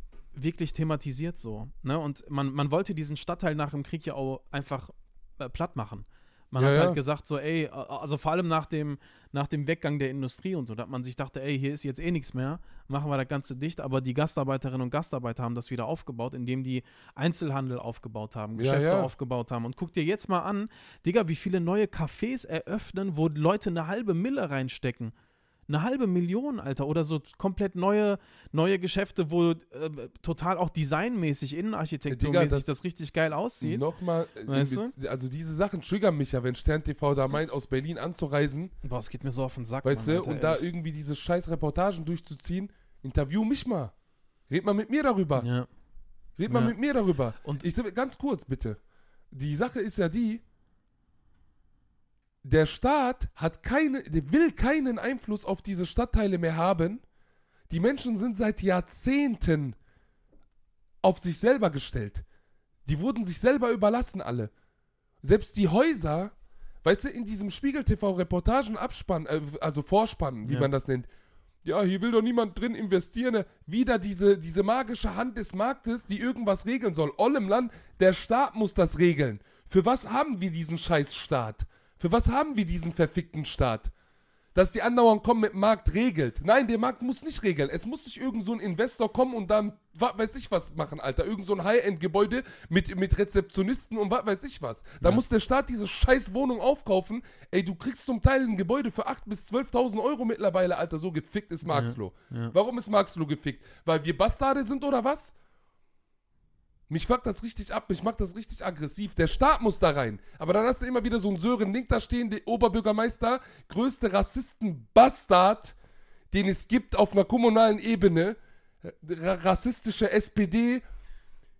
wirklich thematisiert so. Ne? Und man, man wollte diesen Stadtteil nach dem Krieg ja auch einfach äh, platt machen. Man Ja, hat ja. halt gesagt, so, ey, also vor allem nach dem, nach dem Weggang der Industrie und so, da hat man sich dachte, ey, hier ist jetzt eh nichts mehr, machen wir das Ganze dicht. Aber die Gastarbeiterinnen und Gastarbeiter haben das wieder aufgebaut, indem die Einzelhandel aufgebaut haben, Ja, Geschäfte ja. aufgebaut haben. Und guck dir jetzt mal an, Digga, wie viele neue Cafés eröffnen, wo Leute eine halbe Mille reinstecken. Eine halbe Million, Alter. Oder so komplett neue, neue Geschäfte, wo äh, total auch designmäßig, innenarchitekturmäßig das- das, richtig geil aussieht. Nochmal, äh, Weißt also diese Sachen triggern mich ja, wenn Stern TV da meint, aus Berlin anzureisen, Boah, es geht mir so auf den Sack. weißt Mann, du, und da ehrlich. irgendwie diese scheiß Reportagen durchzuziehen, interview mich mal. Red mal mit mir darüber. Ja. Red mal Ja. mit mir darüber. Und- ich ganz kurz bitte. Die Sache ist ja die, der Staat hat keine, der will keinen Einfluss auf diese Stadtteile mehr haben. Die Menschen sind seit Jahrzehnten auf sich selber gestellt. Die wurden sich selber überlassen, alle. Selbst die Häuser, weißt du, in diesem Spiegel TV Reportagen Abspann, äh, also Vorspann, wie Ja. man das nennt. Ja, hier will doch niemand drin investieren. ne? Wieder diese, diese magische Hand des Marktes, die irgendwas regeln soll. All im Land, der Staat muss das regeln. Für was haben wir diesen Scheißstaat? Für was haben wir diesen verfickten Staat? Dass die andauernd kommen mit dem Markt regelt. Nein, der Markt muss nicht regeln. Es muss nicht irgend so ein Investor kommen und dann, was weiß ich was machen, Alter. Irgend so ein High-End-Gebäude mit, mit Rezeptionisten und was weiß ich was. Da muss der Staat diese scheiß Wohnung aufkaufen. Ey, du kriegst zum Teil ein Gebäude für 8.000 bis 12.000 Euro mittlerweile, Alter. So gefickt ist Marxloh. ja. Warum ist Marxloh gefickt? Weil wir Bastarde sind oder was? Mich fuckt das richtig ab, mich macht das richtig aggressiv. Der Staat muss da rein. Aber dann hast du immer wieder so einen Sören Link da stehen, der Oberbürgermeister, größte Rassisten-Bastard, den es gibt auf einer kommunalen Ebene. Ra rassistische SPD,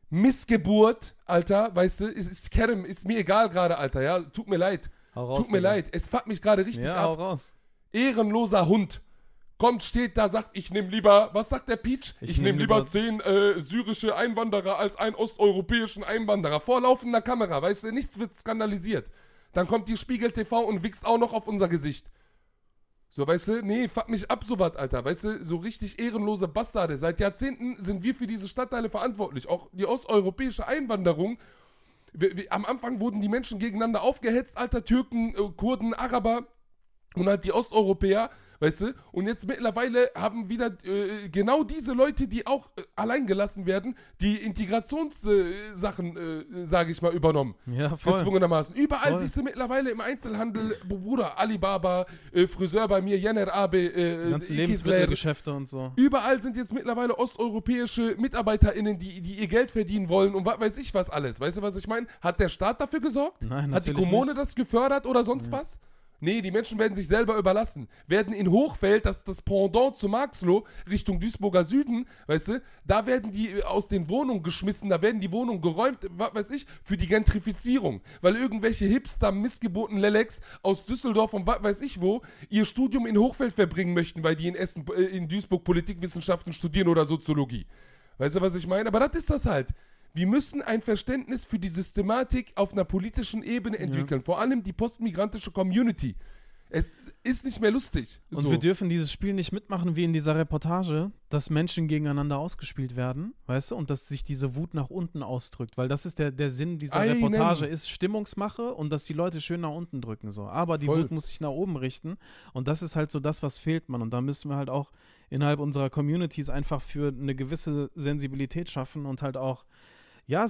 Missgeburt, Alter, weißt du, ist, ist ist mir egal gerade, Alter, ja, tut mir leid. Hau raus, tut mir Digga. leid, es fuckt mich gerade richtig Ja, ab hau raus. ehrenloser Hund. Kommt, steht da, sagt, ich nehme lieber, was sagt der Peach? Ich, Ich nehme nehm lieber zehn äh, syrische Einwanderer als einen osteuropäischen Einwanderer. Vor laufender Kamera, weißt du, nichts wird skandalisiert. Dann kommt die Spiegel TV und wichst auch noch auf unser Gesicht. So, weißt du, nee, fuck mich ab, sowas, Alter. Weißt du, so richtig ehrenlose Bastarde. Seit Jahrzehnten sind wir für diese Stadtteile verantwortlich. Auch die osteuropäische Einwanderung. Wir, wir, am Anfang wurden die Menschen gegeneinander aufgehetzt, Alter, Türken, äh, Kurden, Araber und halt die Osteuropäer, weißt du? Und jetzt mittlerweile haben wieder äh, genau diese Leute, die auch äh, allein gelassen werden, die Integrationssachen, äh, sage ich mal, übernommen. Ja, voll. Gezwungenermaßen. Überall Voll. siehst du mittlerweile im Einzelhandel, Bruder, Alibaba, äh, Friseur bei mir, Jenner Abe, äh, Die ganzen. Lebensmittelgeschäfte und so. Überall sind jetzt mittlerweile osteuropäische MitarbeiterInnen, die, die ihr Geld verdienen wollen und was weiß ich was alles. Weißt du, was ich meine? Hat der Staat dafür gesorgt? Nein, Hat die natürlich Kommune nicht. das gefördert oder sonst was? Nee, die Menschen werden sich selber überlassen. Werden in Hochfeld, das das Pendant zu Marxloh, Richtung Duisburger Süden, weißt du, da werden die äh, aus den Wohnungen geschmissen, da werden die Wohnungen geräumt, was weiß ich, für die Gentrifizierung. Weil irgendwelche Hipster, missgeboten Lelex aus Düsseldorf und was weiß ich wo, ihr Studium in Hochfeld verbringen möchten, weil die in Essen, äh, in Duisburg Politikwissenschaften studieren oder Soziologie. Weißt du, was ich meine? Aber das ist das halt. Wir müssen ein Verständnis für die Systematik auf einer politischen Ebene entwickeln. Vor allem die postmigrantische Community. Es ist nicht mehr lustig. Und so. wir dürfen dieses Spiel nicht mitmachen wie in dieser Reportage, dass Menschen gegeneinander ausgespielt werden, weißt du, und dass sich diese Wut nach unten ausdrückt, weil das ist der, der Sinn dieser Einen. Reportage, ist Stimmungsmache und dass die Leute schön nach unten drücken so. Aber die Voll. Wut muss sich nach oben richten und das ist halt so das, was fehlt man und da müssen wir halt auch innerhalb unserer Communities einfach für eine gewisse Sensibilität schaffen und halt auch, ja,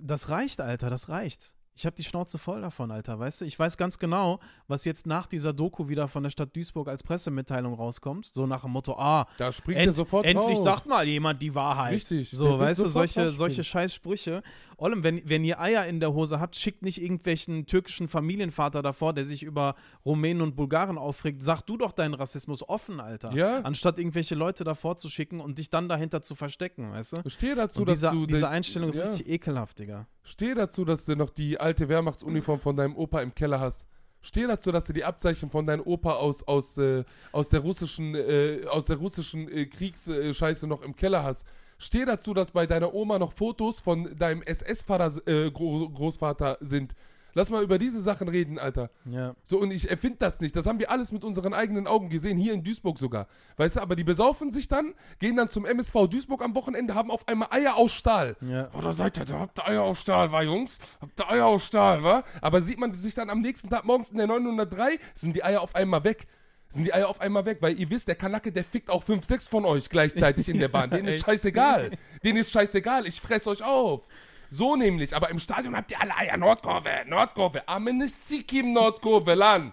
das reicht, Alter, das reicht. Ich habe die Schnauze voll davon, Alter, weißt du? Ich weiß ganz genau, was jetzt nach dieser Doku wieder von der Stadt Duisburg als Pressemitteilung rauskommt. So nach dem Motto, ah, da springt end, sofort endlich drauf. sagt mal jemand die Wahrheit. Richtig, So, weißt du, solche, solche Scheißsprüche. Ollem, wenn, wenn ihr Eier in der Hose habt, schickt nicht irgendwelchen türkischen Familienvater davor, der sich über Rumänen und Bulgaren aufregt. Sag du doch deinen Rassismus offen, Alter. Ja. Anstatt irgendwelche Leute davor zu schicken und dich dann dahinter zu verstecken, weißt du? Stehe dazu, Und dass dieser, du. diese Einstellung ist ja. richtig ekelhaft, Digga. Steh dazu, dass du noch die alte Wehrmachtsuniform von deinem Opa im Keller hast. Steh dazu, dass du die Abzeichen von deinem Opa aus, aus, äh, aus der russischen, äh, aus der russischen äh, Kriegsscheiße noch im Keller hast. Steh dazu, dass bei deiner Oma noch Fotos von deinem SS-Vater, äh, Gro Großvater sind. Lass mal über diese Sachen reden, Alter. Ja. So, und ich erfinde das nicht. Das haben wir alles mit unseren eigenen Augen gesehen, hier in Duisburg sogar. Weißt du, aber die besaufen sich dann, gehen dann zum MSV Duisburg am Wochenende, haben auf einmal Eier aus Stahl. Ja. Oh, da seid ihr, da habt ihr Eier auf Stahl, wa, Jungs? Habt ihr Eier auf Stahl, wa? Aber sieht man sich dann am nächsten Tag morgens in der 903, sind die Eier auf einmal weg. Sind die Eier auf einmal weg, weil ihr wisst, der Kanacke, der fickt auch 5, 6 von euch gleichzeitig in der Bahn. <laughs> Denen ist scheißegal. Denen ist scheißegal. Ich fress euch auf. So nämlich, aber im Stadion habt ihr alle Eier. Nordkurve, Nordkurve. Amenissikim Nordkurve, Lan.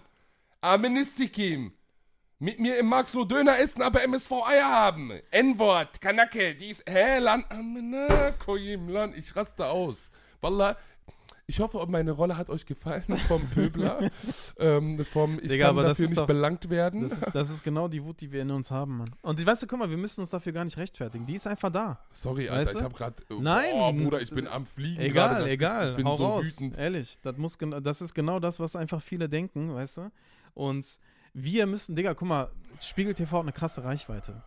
Amenissikim. Mit mir im Maxlo Döner essen, aber MSV Eier haben. N-Wort, Kanacke, dies, hä, Lan, Amena, Koyim, Lan, ich raste aus. Wallah, ich hoffe, meine Rolle hat euch gefallen vom Pöbler. <laughs> ähm, vom, ich Digga, kann dafür nicht doch- belangt werden. Das ist, das ist genau die Wut, die wir in uns haben, Mann. Und ich weißt du, guck mal, wir müssen uns dafür gar nicht rechtfertigen. Die ist einfach da. Sorry, Alter, Weißt du? ich hab grad, Nein. Oh, Bruder, ich bin am Fliegen Egal, gerade, das egal. Ist, ich bin Hau so raus. wütend. Ehrlich, das, muss, das ist genau das, was einfach viele denken, weißt du? Und wir müssen, Digga, guck mal, Spiegel TV hat eine krasse Reichweite.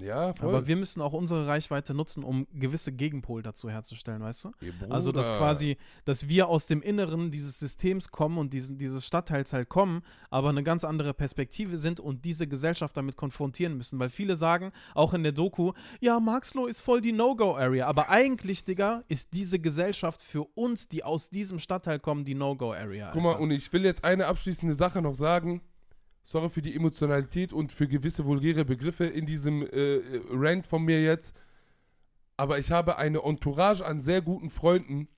Ja, voll. Aber wir müssen auch unsere Reichweite nutzen, um gewisse Gegenpol dazu herzustellen, weißt du? Also, dass quasi, dass wir aus dem Inneren dieses Systems kommen und diesen, dieses Stadtteils halt kommen, aber eine ganz andere Perspektive sind und diese Gesellschaft damit konfrontieren müssen. Weil viele sagen, auch in der Doku, ja, Marxloh ist voll die No-Go-Area. Aber eigentlich, Digga, ist diese Gesellschaft für uns, die aus diesem Stadtteil kommen, die No-Go-Area. Guck mal, und ich will jetzt eine abschließende Sache noch sagen. Sorry für die Emotionalität und für gewisse vulgäre Begriffe in diesem äh, Rant von mir jetzt. Aber ich habe eine Entourage an sehr guten Freunden.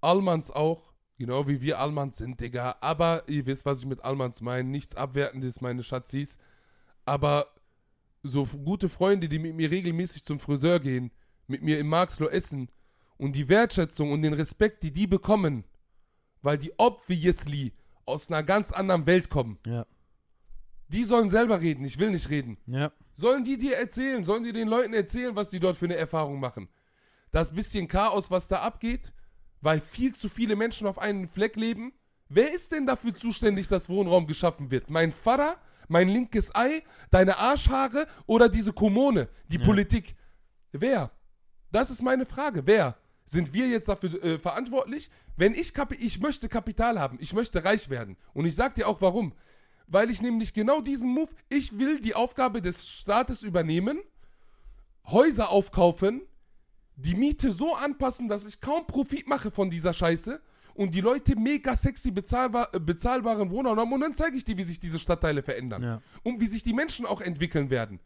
Almans auch. Genau wie wir Almans sind, Digga. Aber ihr wisst, was ich mit Almans meine. Nichts Abwertendes, meine Schatzis. Aber so gute Freunde, die mit mir regelmäßig zum Friseur gehen, mit mir im Marxloh essen und die Wertschätzung und den Respekt, die die bekommen, weil die obviously aus einer ganz anderen Welt kommen. Ja. Die sollen selber reden, ich will nicht reden. Ja. Sollen die dir erzählen, sollen die den Leuten erzählen, was die dort für eine Erfahrung machen? Das bisschen Chaos, was da abgeht, weil viel zu viele Menschen auf einem Fleck leben. Wer ist denn dafür zuständig, dass Wohnraum geschaffen wird? Mein Vater, mein linkes Ei, deine Arschhaare oder diese Kommune, die Ja. Politik? Wer? Das ist meine Frage. Wer? Sind wir jetzt dafür äh, verantwortlich? Wenn ich Kapi ich möchte Kapital haben, ich möchte reich werden. Und ich sag dir auch warum. Weil ich nämlich genau diesen Move, ich will die Aufgabe des Staates übernehmen, Häuser aufkaufen, die Miete so anpassen, dass ich kaum Profit mache von dieser Scheiße und die Leute mega sexy bezahlbar, äh, bezahlbaren Wohnraum haben und dann zeige ich dir, wie sich diese Stadtteile verändern Ja. und wie sich die Menschen auch entwickeln werden.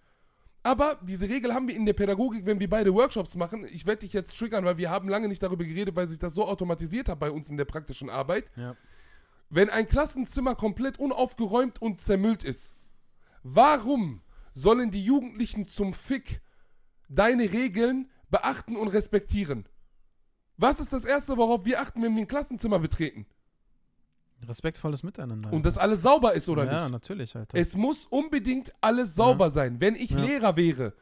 Aber diese Regel haben wir in der Pädagogik, wenn wir beide Workshops machen. Ich werde dich jetzt triggern, weil wir haben lange nicht darüber geredet, weil sich das so automatisiert hat bei uns in der praktischen Arbeit. Ja. Wenn ein Klassenzimmer komplett unaufgeräumt und zermüllt ist, warum sollen die Jugendlichen zum Fick deine Regeln beachten und respektieren? Was ist das Erste, worauf wir achten, wenn wir ein Klassenzimmer betreten? Respektvolles Miteinander. Und dass alles sauber ist oder ja, nicht? natürlich, Alter. Es muss unbedingt alles sauber sein. Wenn ich Ja. Lehrer wäre,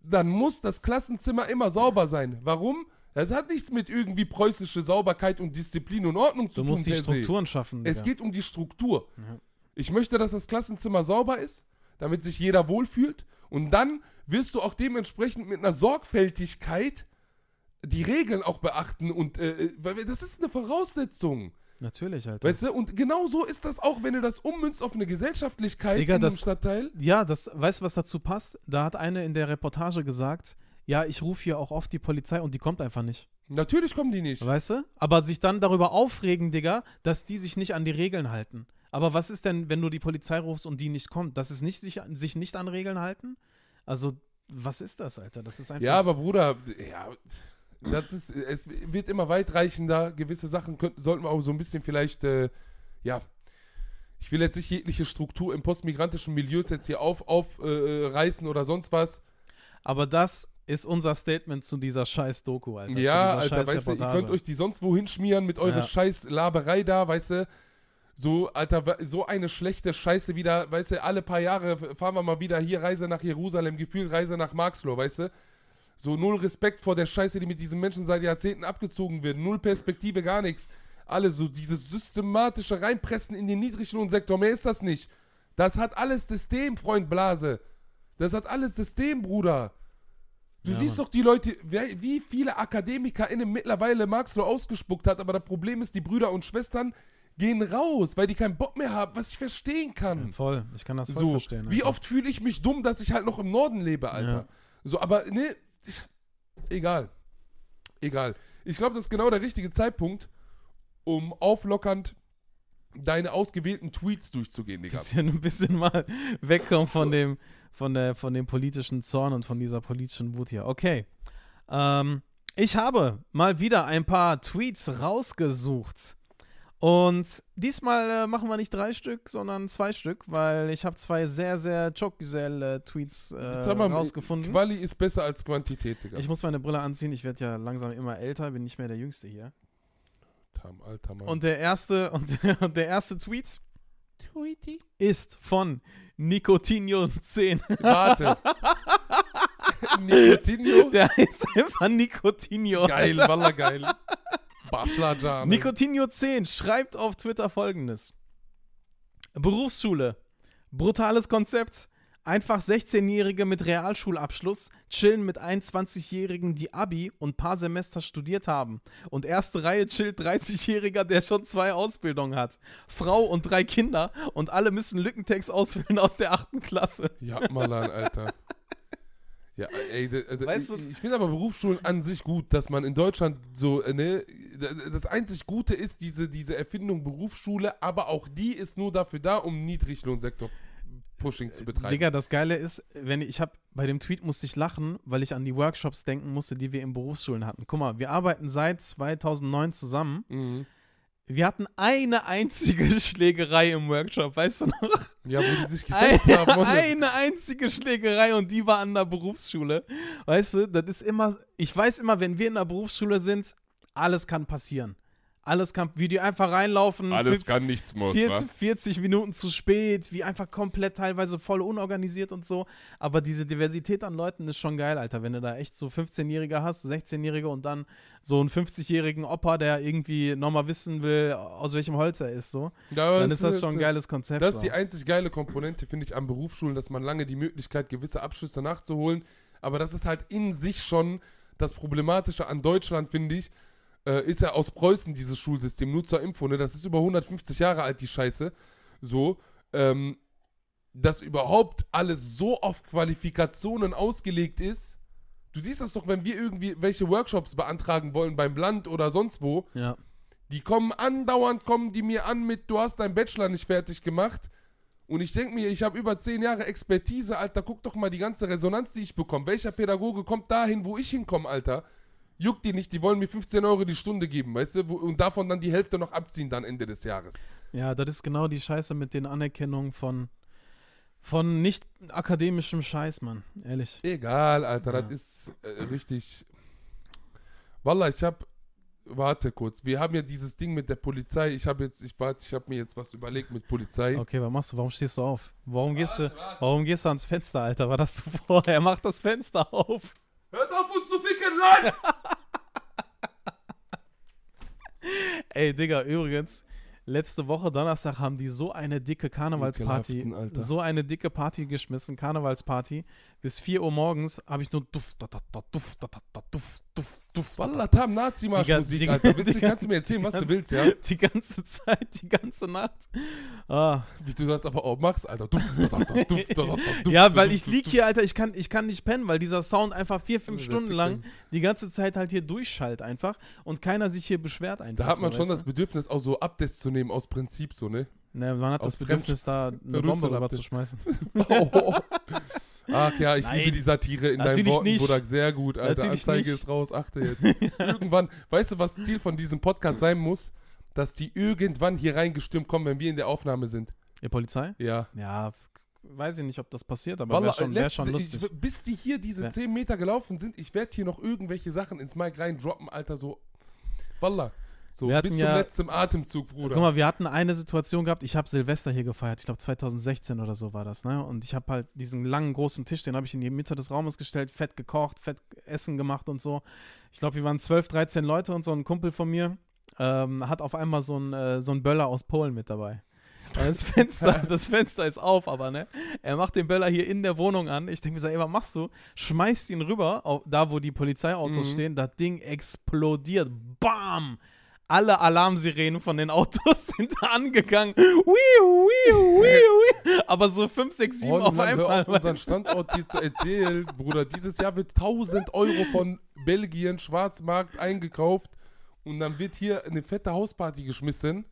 dann muss das Klassenzimmer immer sauber sein. Warum? Das hat nichts mit irgendwie preußische Sauberkeit und Disziplin und Ordnung zu du tun. musst die per se. Strukturen schaffen. Es Digga. geht um die Struktur. Ja. Ich möchte, dass das Klassenzimmer sauber ist, damit sich jeder wohlfühlt. Und dann wirst du auch dementsprechend mit einer Sorgfältigkeit die Regeln auch beachten. Und äh, wir- das ist eine Voraussetzung. Natürlich, Alter. Weißt du? Und genau so ist das auch, wenn du das ummünzt auf eine Gesellschaftlichkeit Digga, in einem das- Stadtteil. Ja, das, weißt du, was dazu passt? Da hat eine in der Reportage gesagt, ja, ich rufe hier auch oft die Polizei und die kommt einfach nicht. Natürlich kommen die nicht. Weißt du? Aber sich dann darüber aufregen, Digga, dass die sich nicht an die Regeln halten. Aber was ist denn, wenn du die Polizei rufst und die nicht kommt? Das ist nicht sich, sich nicht an Regeln halten? Also, was ist das, Alter? Das ist einfach. Ja, aber Bruder, ja, das ist, es wird immer weitreichender. Gewisse Sachen könnten, sollten wir auch so ein bisschen vielleicht, äh, ja, ich will jetzt nicht jegliche Struktur im postmigrantischen Milieus jetzt hier auf, aufreißen äh, reißen oder sonst was. aber das ist unser Statement zu dieser scheiß Doku, Alter. ja, Alter, weißt du, ihr könnt euch die sonst wo hinschmieren mit eurer Ja. scheiß Laberei da, weißt du. So, Alter, so eine schlechte Scheiße wieder, weißt du, alle paar Jahre fahren wir mal wieder hier Reise nach Jerusalem, gefühlt Reise nach Marxloh, weißt du. So null Respekt vor der Scheiße, die mit diesen Menschen seit Jahrzehnten abgezogen wird. Null Perspektive, gar nichts. Alle so dieses systematische Reinpressen in den Niedriglohnsektor, mehr ist das nicht. Das hat alles System, Freund Blase. Das hat alles System, Bruder. Du Ja, siehst Mann. doch die Leute, wer, wie viele AkademikerInnen mittlerweile Marxloh ausgespuckt hat, aber das Problem ist, die Brüder und Schwestern gehen raus, weil die keinen Bock mehr haben, was ich verstehen kann. Ja, voll, ich kann das voll so, verstehen. wie Alter. oft fühle ich mich dumm, dass ich halt noch im Norden lebe, Alter. Ja. So, aber ne, egal. Egal. Ich glaube, das ist genau der richtige Zeitpunkt, um auflockernd deine ausgewählten Tweets durchzugehen, Digga. bisschen, ein <laughs> bisschen mal wegkommen von dem, von der, von dem politischen Zorn und von dieser politischen Wut hier. Okay. Ähm, ich habe mal wieder ein paar Tweets rausgesucht. Und diesmal äh, machen wir nicht drei Stück, sondern zwei Stück, weil ich habe zwei sehr, sehr Jokgesell-Tweets äh, Sag mal, rausgefunden. Quali ist besser als Quantität, Digga. Ich muss meine Brille anziehen, ich werde ja langsam immer älter, bin nicht mehr der Jüngste hier. Tam, Alter Mann. Und der erste, <laughs> und, und der erste Tweet ist von Nicotinio10. Warte. <laughs> Nicotinio? Der heißt einfach Nicotinio. Geil, Walla geil. Baschlajan. Nicotinio 10 schreibt auf Twitter folgendes: Berufsschule. Brutales Konzept. Einfach 16-Jährige mit Realschulabschluss chillen mit 21-Jährigen, die Abi und paar Semester studiert haben. Und erste Reihe chillt 30-Jähriger, der schon zwei Ausbildungen hat. Frau und drei Kinder und alle müssen Lückentext ausfüllen aus der achten Klasse. Ja, Malan, Alter. Ja, ey, Weißt ich, du- ich finde aber Berufsschulen an sich gut, dass man in Deutschland so, äh, ne, das einzig Gute ist diese, diese Erfindung Berufsschule, aber auch die ist nur dafür da, um Niedriglohnsektor Pushing zu betreiben. Digga, das Geile ist, wenn ich, ich habe bei dem Tweet musste ich lachen, weil ich an die Workshops denken musste, die wir in Berufsschulen hatten. Guck mal, wir arbeiten seit 2009 zusammen. Mhm. Wir hatten eine einzige <laughs> Schlägerei im Workshop, weißt du noch? Ja, wo die sich <laughs> gefetzt haben. Eine, und- eine einzige Schlägerei und die war an der Berufsschule. Weißt du, das ist immer, ich weiß immer, wenn wir in der Berufsschule sind, alles kann passieren. Alles kann, wie die einfach reinlaufen. Alles kann, nichts muss, 40, wa? 40 Minuten zu spät, wie einfach komplett teilweise voll unorganisiert und so. Aber diese Diversität an Leuten ist schon geil, Alter. Wenn du da echt so 15-Jährige hast, 16-Jährige und dann so einen 50-jährigen Opa, der irgendwie nochmal wissen will, aus welchem Holz er ist, so. Ja, Dann ist das schon ein geiles Konzept. Das ist die einzig geile Komponente, finde ich, an Berufsschulen, dass man lange die Möglichkeit, gewisse Abschlüsse nachzuholen. Aber das ist halt in sich schon das Problematische an Deutschland, finde ich. Äh, ist ja aus Preußen dieses Schulsystem, nur zur Info, ne? Das ist über 150 Jahre alt, die Scheiße. So. Ähm, dass überhaupt alles so auf Qualifikationen ausgelegt ist. Du siehst das doch, wenn wir irgendwie welche Workshops beantragen wollen beim Land oder sonst wo. ja. Die kommen andauernd, kommen die mir an mit, du hast deinen Bachelor nicht fertig gemacht. Und ich denke mir, ich habe über zehn Jahre Expertise, Alter, guck doch mal die ganze Resonanz, die ich bekomme. Welcher Pädagoge kommt dahin, wo ich hinkomme, Alter? Juckt die nicht, die wollen mir 15 Euro die Stunde geben, weißt du? Und davon dann die Hälfte noch abziehen dann Ende des Jahres. Ja, das ist genau die Scheiße mit den Anerkennungen von, von nicht akademischem Scheiß, Mann. Ehrlich. Egal, Alter, Ja. das ist äh, richtig. Wallah, ich hab. Warte kurz, wir haben ja dieses Ding mit der Polizei. Ich habe jetzt, ich warte, ich habe mir jetzt was überlegt mit Polizei. Okay, was machst du? Warum stehst du auf? Warum gehst du, warum gehst du ans Fenster, Alter? War das zuvor? <laughs> Er macht das Fenster auf. Hört auf uns zu ficken, nein! <laughs> Ey, Digga, übrigens, letzte Woche Donnerstag haben die so eine dicke Karnevalsparty, so eine dicke Party geschmissen, Karnevalsparty. Bis 4 Uhr morgens habe ich nur Duft, da, da, da, Duft, da, da, da, Duft, Da, da. Wallah, Tam, Nazi-Marsch-Musik, Die Alter. Du, kannst du mir erzählen, was du ganze- willst, ja? Die ganze Zeit, die ganze Nacht. Ah. Wie du das aber auch machst, Alter. Duft, Ja, weil ich lieg hier, Alter, ich kann, ich kann nicht pennen, weil dieser Sound einfach vier, fünf Stunden lang die ganze Zeit halt hier durchschallt einfach und keiner sich hier beschwert einfach. Da hat man so, schon das du? Bedürfnis, auch so Abdes zu nehmen aus Prinzip, so, ne? Ne, man hat aus das Bedürfnis, da <laughs> eine Bombe rüber zu schmeißen. Oh. Ach ja, ich Nein. liebe die Satire in deinen Natürlich Worten, nicht. Sehr gut, Alter. Natürlich Anzeige nicht. ist raus, achte jetzt. <laughs> irgendwann, weißt du, was Ziel von diesem Podcast sein muss? Dass die irgendwann hier reingestürmt kommen, wenn wir in der Aufnahme sind. Ihr Polizei? Ja. Ja, weiß ich nicht, ob das passiert, aber wäre schon, wär schon lustig. Ich, bis die hier diese Ja. 10 Meter gelaufen sind, ich werde hier noch irgendwelche Sachen ins Mic reindroppen, Alter, so. Wallah. So, Wir hatten bis ja- zum letzten Atemzug, Bruder. Guck mal, wir hatten eine Situation gehabt, ich habe Silvester hier gefeiert, ich glaube 2016 oder so war das, ne? Und ich habe halt diesen langen, großen Tisch, den habe ich in die Mitte des Raumes gestellt, fett gekocht, fett Essen gemacht und so. Ich glaube, wir waren 12, 13 Leute und so ein Kumpel von mir ähm, hat auf einmal so ein, äh, so Böller aus Polen mit dabei. Und Das Fenster, <laughs> das Fenster ist auf, aber ne? Er macht den Böller hier in der Wohnung an. Ich denke mir so, ey, was machst du? Schmeißt ihn rüber, da wo die Polizeiautos Mhm. stehen. Das Ding explodiert. Bam! alle Alarmsirenen von den Autos sind da angegangen. Aber so 5, 6, 7 auf einmal. Auf unseren Standort hier zu erzählen, Bruder. Dieses Jahr wird 1000 Euro von Belgien Schwarzmarkt eingekauft und dann wird hier eine fette Hausparty geschmissen.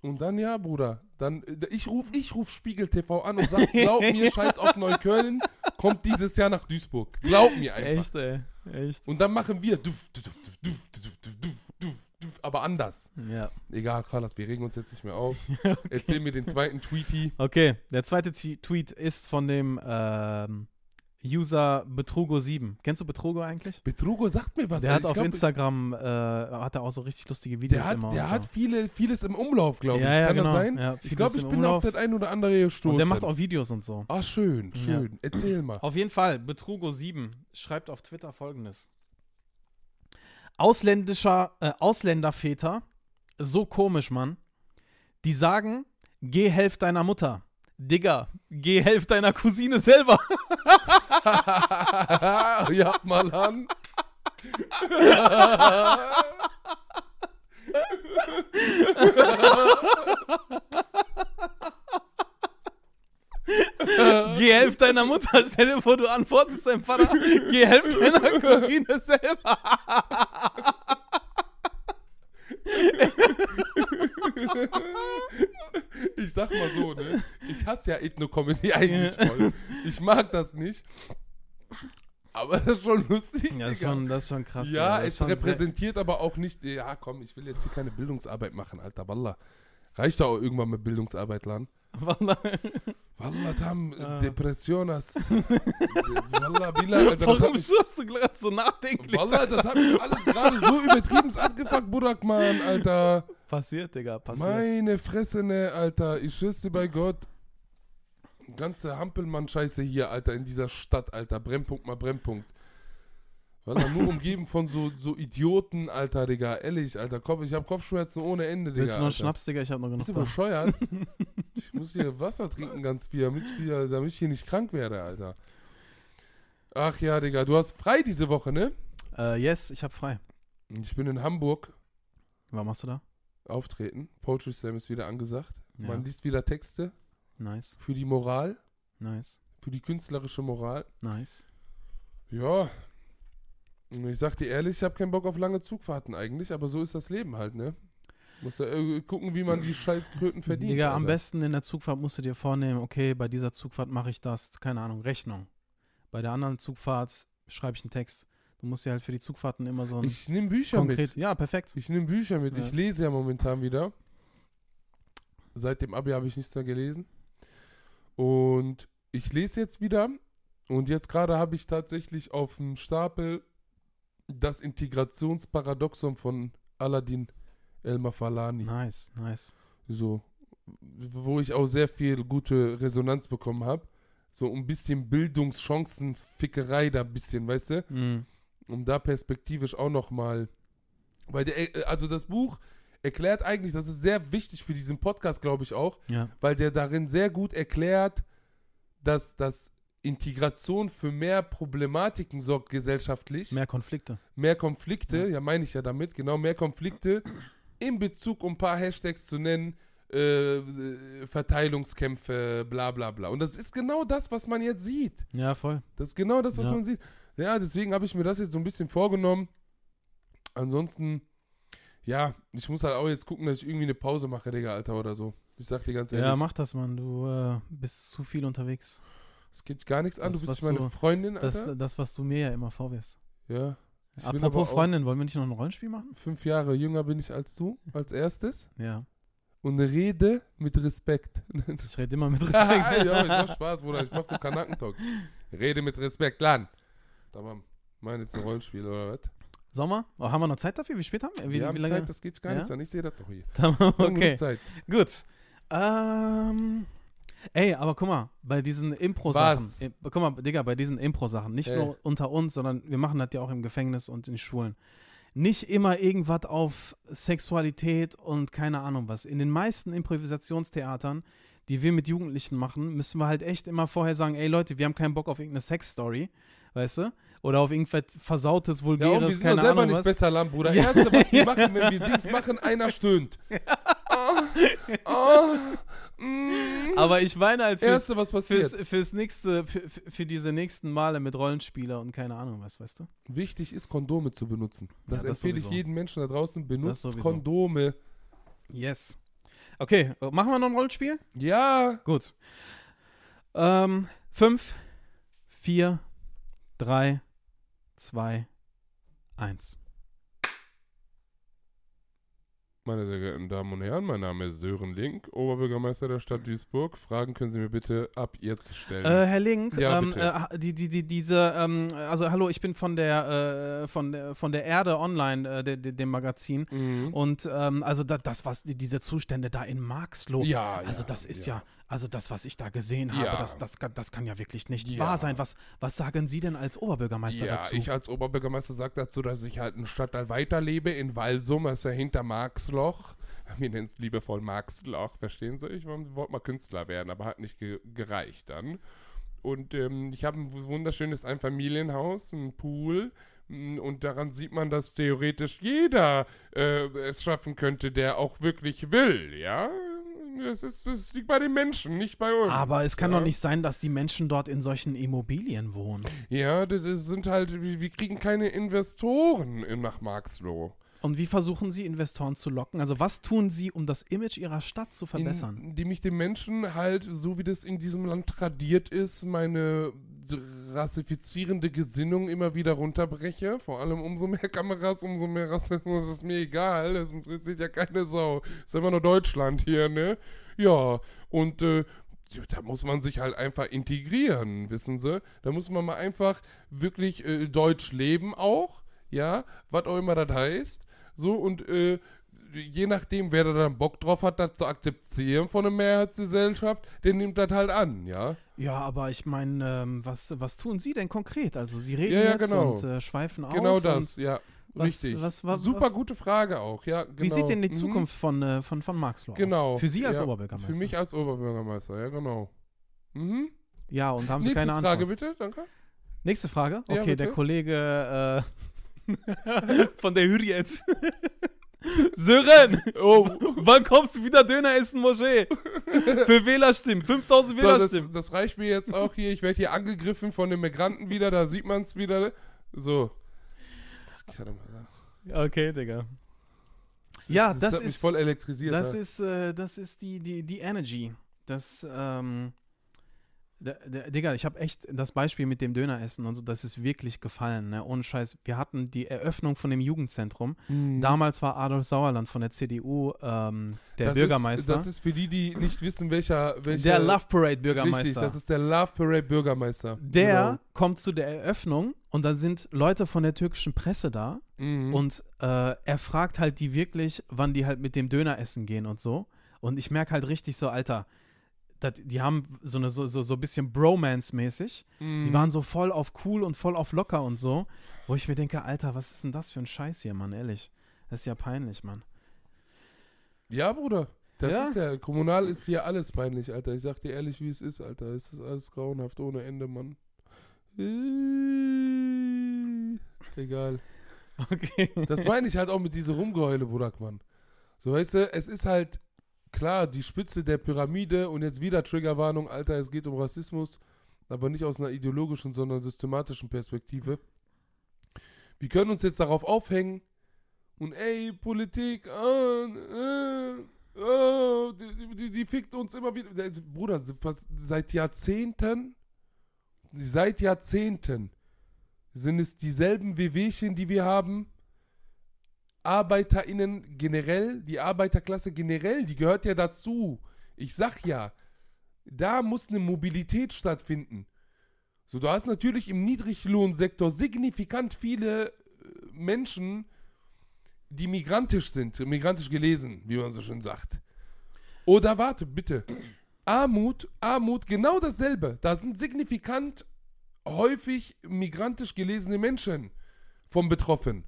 Und dann ja, Bruder, dann ich rufe ich ruf Spiegel TV an und sag, glaub mir, scheiß auf Neukölln, kommt dieses Jahr nach Duisburg. Glaub mir einfach. Echt, ey. Echt. Und dann machen wir Du, du, du, du, du, du, du, du, aber anders. Ja. Egal, Carlos, wir regen uns jetzt nicht mehr auf. <laughs> Erzähl mir den zweiten Tweety. Okay, der zweite Tweet ist von dem ähm, User Betrugo7. Kennst du Betrugo eigentlich? Betrugo sagt mir was. der ey. hat auf glaub, ich- Instagram, äh, hat er auch so richtig lustige Videos Der hat, immer der und hat so. viele, vieles im Umlauf, glaube ich. ja, Kann genau. das sein? Ja, ich glaube, ich bin auf Umlauf. das ein oder andere gestoßen. Und der macht auch Videos und so. Ah, schön, schön. Erzähl mal. Auf jeden Fall, Betrugo7 schreibt auf Twitter folgendes. Ausländischer, äh, Ausländerväter, so komisch, Mann. Die sagen, geh helf deiner Mutter. Digga, geh helf deiner Cousine selber. <laughs> ja, mal an. <laughs> Geh helf deiner Mutter. Stell dir vor, du antwortest deinem Vater, geh helf deiner Cousine selber. Ich sag mal so, ne? Ich hasse ja Ethno-Comedy eigentlich voll. Ich mag das nicht. Aber das ist schon lustig, Ja, das ist schon, das ist schon krass. Ja, es repräsentiert aber auch nicht. Ja, komm, ich will jetzt hier keine Bildungsarbeit machen, Alter. Wallah. Reicht doch auch irgendwann mit Bildungsarbeit, Lan. Wallah. Wallah, Tam, Ah. Depressionas. <laughs> Wallah, Bila, Alter, das hat Warum schaust du gerade so nachdenklich? Wallah, das hat mich alles gerade so übertrieben abgefuckt, Burakman, Alter. Passiert, Digga, passiert. Meine Fresse, ne, Alter. Ich schwör's dir bei Gott. Ganze Hampelmann-Scheiße hier, Alter, in dieser Stadt, Alter. Brennpunkt mal Brennpunkt. Wallah, nur umgeben von so, so Idioten, Alter, Digga. Ehrlich, Alter. Kopf, ich hab Kopfschmerzen ohne Ende, Digga. Willst du noch Alter. Schnaps, Digga? Ich hab noch genug Bist du da. bescheuert? <laughs> ich muss hier Wasser trinken ganz viel, damit ich, wieder, damit ich hier nicht krank werde, Alter. Ach ja, Digga, du hast frei diese Woche, ne? Äh, yes, ich hab frei. Ich bin in Hamburg Was machst du da? auftreten. Poetry Slam ist wieder angesagt. Ja. Man liest wieder Texte Nice, für die Moral, nice, für die künstlerische Moral. nice. Ja. Ich sag dir ehrlich, ich habe keinen Bock auf lange Zugfahrten eigentlich, aber so ist das Leben halt, ne? Muss ja äh, gucken, wie man die scheiß Kröten verdient. Digga, am Alter. besten in der Zugfahrt musst du dir vornehmen, okay, bei dieser Zugfahrt mache ich das, keine Ahnung, Rechnung. Bei der anderen Zugfahrt schreibe ich einen Text. Du musst dir halt für die Zugfahrten immer so ein Ich nehme Bücher konkret. mit. Ja, perfekt. Ich nehme Bücher mit. Ja. Ich lese ja momentan wieder. Seit dem Abi habe ich nichts mehr gelesen. Und ich lese jetzt wieder. Und jetzt gerade habe ich tatsächlich auf dem Stapel das Integrationsparadoxon von Aladdin Elmar Falani. Nice, nice. So, wo ich auch sehr viel gute Resonanz bekommen habe. So ein bisschen Bildungschancen-Fickerei da ein bisschen, weißt du? Mhm. um da perspektivisch auch noch mal, weil der, äh, also das Buch erklärt eigentlich, das ist sehr wichtig für diesen Podcast, glaube ich auch, Ja. weil der darin sehr gut erklärt, dass, dass Integration für mehr Problematiken sorgt gesellschaftlich, mehr, Mehr Konflikte. Konflikte, ja, meine ich ja damit, genau, mehr Konflikte in Bezug, um ein paar Hashtags zu nennen, äh, Verteilungskämpfe, bla bla bla. Und das ist genau das, was man jetzt sieht. Ja, voll. Das ist genau das, was Ja. man sieht. Ja, deswegen habe ich mir das jetzt so ein bisschen vorgenommen. Ansonsten, ja, ich muss halt auch jetzt gucken, dass ich irgendwie eine Pause mache, Digga, Alter, oder so. Ich sag dir ganz ehrlich, Ja, mach das, Mann. Du äh, bist zu viel unterwegs. Es geht gar nichts an. Das, Du bist meine du- Freundin, Das, Alter. das, was du mir ja immer vorwirfst. ja. Ich Apropos Freundin, wollen wir nicht noch ein Rollenspiel machen? Fünf Jahre jünger bin ich als du, als erstes. Ja. Und rede mit Respekt. <laughs> Ich rede immer mit ja, Respekt. ich mach <laughs> Spaß, Bruder. Ich mach so Kanackentalk. Rede mit Respekt, Lan. Da war mein jetzt ein Rollenspiel, oder was? Sommer? Oh, haben wir noch Zeit dafür? Wie spät haben wir? Wie, wir haben wie lange? Zeit, das geht gar Ja? nichts an. Ich sehe das doch hier. <laughs> okay. Zeit. Gut. Ähm, ey, aber guck mal, bei diesen Impro-Sachen, Was? guck mal, Digga, bei diesen Impro-Sachen, nicht Ey. nur unter uns, sondern wir machen das ja auch im Gefängnis und in Schulen. Nicht immer irgendwas auf Sexualität und keine Ahnung was. In den meisten Improvisationstheatern, die wir mit Jugendlichen machen, müssen wir halt echt immer vorher sagen, ey Leute, wir haben keinen Bock auf irgendeine Sex-Story, weißt du? Oder auf irgendwas versautes, Ja, und wir vulgäres, sind doch selber Ahnung nicht was. besser, Land, Bruder. Ja. <laughs> Erste, was wir machen, wenn wir Dings machen, einer stöhnt. <laughs> Oh, mm. Aber ich meine halt fürs, Erste, was passiert. fürs, fürs nächste, für, für diese nächsten Male mit Rollenspieler und keine Ahnung was, weißt du? Wichtig ist, Kondome zu benutzen. Das Ja, das empfehle ich sowieso. jedem Menschen da draußen. Benutzt. Kondome. Yes. Okay, machen wir noch ein Rollenspiel? Ja. Gut. Ähm, fünf, vier, drei, zwei, eins. Meine sehr geehrten Damen und Herren, mein Name ist Sören Link, Oberbürgermeister der Stadt Duisburg. Fragen können Sie mir bitte ab jetzt stellen. Äh, Herr Link, Ja, ähm, äh, die, die, die, diese, ähm, also hallo, ich bin von der, äh, von der, von der Erde Online, äh, de, de, dem Magazin. Mhm. Und ähm, also da, das, was die, diese Zustände da in Marxloh, ja, also ja, das ist ja. Also das, was ich da gesehen habe, Ja. das, das, kann- das kann ja wirklich nicht Ja. wahr sein. Was, was sagen Sie denn als Oberbürgermeister Ja, dazu? ich als Oberbürgermeister sage dazu, dass ich halt einen Stadtteil weiterlebe in Walsum, das ist ja hinter Marxloch. <laughs> Wir nennen es liebevoll Marxloch, verstehen Sie? Ich wollte mal Künstler werden, aber hat nicht ge gereicht dann. Und ähm, ich habe ein wunderschönes Einfamilienhaus, einen Pool. m, Und daran sieht man, dass theoretisch jeder äh, es schaffen könnte, der auch wirklich will, ja? Es, ist, es liegt bei den Menschen, nicht bei uns. Aber es kann ja? doch nicht sein, dass die Menschen dort in solchen Immobilien wohnen. Ja, das sind halt, wir kriegen keine Investoren in- nach Marxloh. Und wie versuchen Sie, Investoren zu locken? Also was tun Sie, um das Image Ihrer Stadt zu verbessern? Indem ich den Menschen halt, so wie das in diesem Land tradiert ist, meine rassifizierende Gesinnung immer wieder runterbreche. Vor allem umso mehr Kameras, umso mehr Rassismus ist mir egal. Das interessiert ja keine Sau. Ist immer nur Deutschland hier, ne? Ja, und äh, da muss man sich halt einfach integrieren, wissen Sie? Da muss man mal einfach wirklich äh, Deutsch leben auch, ja, was auch immer das heißt. So, und äh, je nachdem, wer da dann Bock drauf hat, das zu akzeptieren von der Mehrheitsgesellschaft, der nimmt das halt an, ja. Ja, aber ich meine, ähm, was, was tun Sie denn konkret? Also Sie reden Ja, ja, jetzt genau. und äh, schweifen aus. Genau das, ja. was- richtig. was- was- Super gute Frage auch, ja. Genau. Wie sieht denn die Mhm. Zukunft von, äh, von, von Marxloh Genau. aus? Für Sie als ja, Oberbürgermeister? Für mich als Oberbürgermeister, ja, genau. Mhm. Ja, und haben Sie Nächste keine Frage Antwort? bitte, danke. Nächste Frage? Ja, Okay, der bitte. Kollege äh, <laughs> von der Hürriyet. Sören! Oh, wann kommst du wieder Döner essen, Moschee? Für Wählerstimmen, 5000 So, das, Wählerstimmen. das reicht mir jetzt auch hier. Ich werde hier angegriffen von den Migranten wieder, da sieht man es wieder. So. Das kann man- okay, Digga. Ja, das hat mich ist- voll elektrisiert. Das ne? ist, äh, das ist die, die, die Energy. Das, ähm, Digga, ich habe echt das Beispiel mit dem Döneressen und so, das ist wirklich gefallen, ne? Ohne Scheiß. Wir hatten die Eröffnung von dem Jugendzentrum. Mhm. Damals war Adolf Sauerland von der CDU ähm, der das Bürgermeister. Ist, das ist für die, die nicht wissen, welcher. welcher der Love Parade Bürgermeister. Richtig, das ist der Love Parade Bürgermeister. der kommt zu der Eröffnung und da sind Leute von der türkischen Presse da Genau. Mhm. und äh, er fragt halt die wirklich, wann die halt mit dem Döner essen gehen und so. Und ich merke halt richtig so, Alter, dat, die haben so eine so, so, so ein bisschen Bromance-mäßig. Mhm. Die waren so voll auf cool und voll auf locker und so. Wo ich mir denke, Alter, was ist denn das für ein Scheiß hier, Mann, ehrlich. Das ist ja peinlich, Mann. Ja, Bruder. Das Ja? ist ja, kommunal ist hier alles peinlich, Alter. Ich sag dir ehrlich, wie es ist, Alter. Es ist alles grauenhaft ohne Ende, Mann. Äh, Egal. <laughs> Okay. Das meine ich halt auch mit dieser Rumgeheule, Burak, Mann. So, weißt du, es ist halt klar, die Spitze der Pyramide und jetzt wieder Triggerwarnung, Alter, es geht um Rassismus, aber nicht aus einer ideologischen, sondern systematischen Perspektive. Wir können uns jetzt darauf aufhängen und ey, Politik, äh, äh, äh, die, die, die fickt uns immer wieder. Äh, Bruder, seit Jahrzehnten, seit Jahrzehnten sind es dieselben Wehwehchen, die wir haben. ArbeiterInnen generell, die Arbeiterklasse generell, die gehört ja dazu. Ich sag ja, da muss eine Mobilität stattfinden. So, du hast natürlich im Niedriglohnsektor signifikant viele äh, Menschen, die migrantisch sind, migrantisch gelesen, wie man so schön sagt. Oder warte, bitte. Armut, Armut, genau dasselbe. Da sind signifikant häufig migrantisch gelesene Menschen vom Betroffen.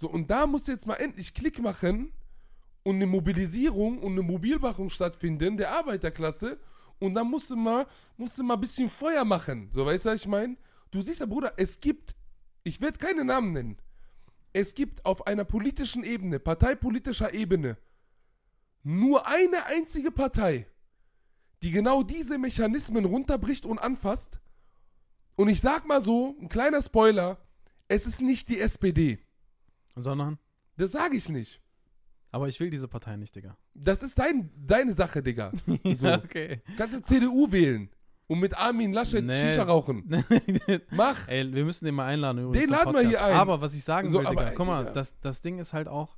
So, und da muss jetzt mal endlich Klick machen und eine Mobilisierung und eine Mobilmachung stattfinden der Arbeiterklasse. Und dann musst du mal, musst du mal ein bisschen Feuer machen. So, weißt du, was ich meine? Du siehst ja, Bruder, es gibt, ich werde keine Namen nennen, es gibt auf einer politischen Ebene, parteipolitischer Ebene, nur eine einzige Partei, die genau diese Mechanismen runterbricht und anfasst. Und ich sag mal so, ein kleiner Spoiler, es ist nicht die SPD. Sondern? Das sage ich nicht. Aber ich will diese Partei nicht, Digga. Das ist dein, deine Sache, Digga. <laughs> So. Ja, okay. Kannst du CDU wählen und mit Armin Laschet Nee. Shisha rauchen. <laughs> Mach. Ey, wir müssen den mal einladen. übrigens Den laden wir hier ein. Aber was ich sagen So, will, aber, Digga, guck mal, ja. das, das Ding ist halt auch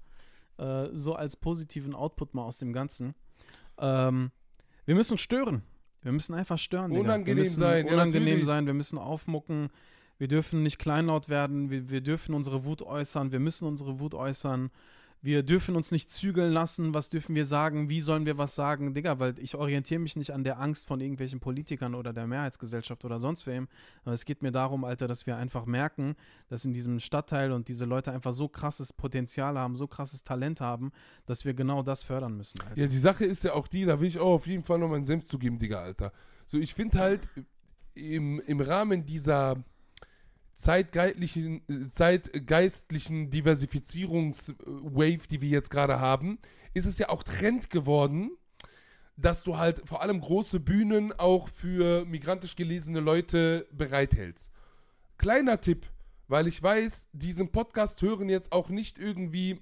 äh, so als positiven Output mal aus dem Ganzen. Ähm, wir müssen stören. Wir müssen einfach stören, Digga. Unangenehm sein, ja, Unangenehm natürlich. sein, wir müssen aufmucken. Wir dürfen nicht kleinlaut werden. Wir, wir dürfen unsere Wut äußern. Wir müssen unsere Wut äußern. Wir dürfen uns nicht zügeln lassen. Was dürfen wir sagen? Wie sollen wir was sagen? Digga, weil ich orientiere mich nicht an der Angst von irgendwelchen Politikern oder der Mehrheitsgesellschaft oder sonst wem. Aber es geht mir darum, Alter, dass wir einfach merken, dass in diesem Stadtteil und diese Leute einfach so krasses Potenzial haben, so krasses Talent haben, dass wir genau das fördern müssen, Alter. Ja, die Sache ist ja auch die, da will ich auch auf jeden Fall noch meinen Senf zugeben, Digga, Alter. So, ich finde halt im, im Rahmen dieser zeitgeistlichen, äh, zeitgeistlichen Diversifizierungswave, die wir jetzt gerade haben, ist es ja auch Trend geworden, dass du halt vor allem große Bühnen auch für migrantisch gelesene Leute bereithältst. Kleiner Tipp, weil ich weiß, diesen Podcast hören jetzt auch nicht irgendwie,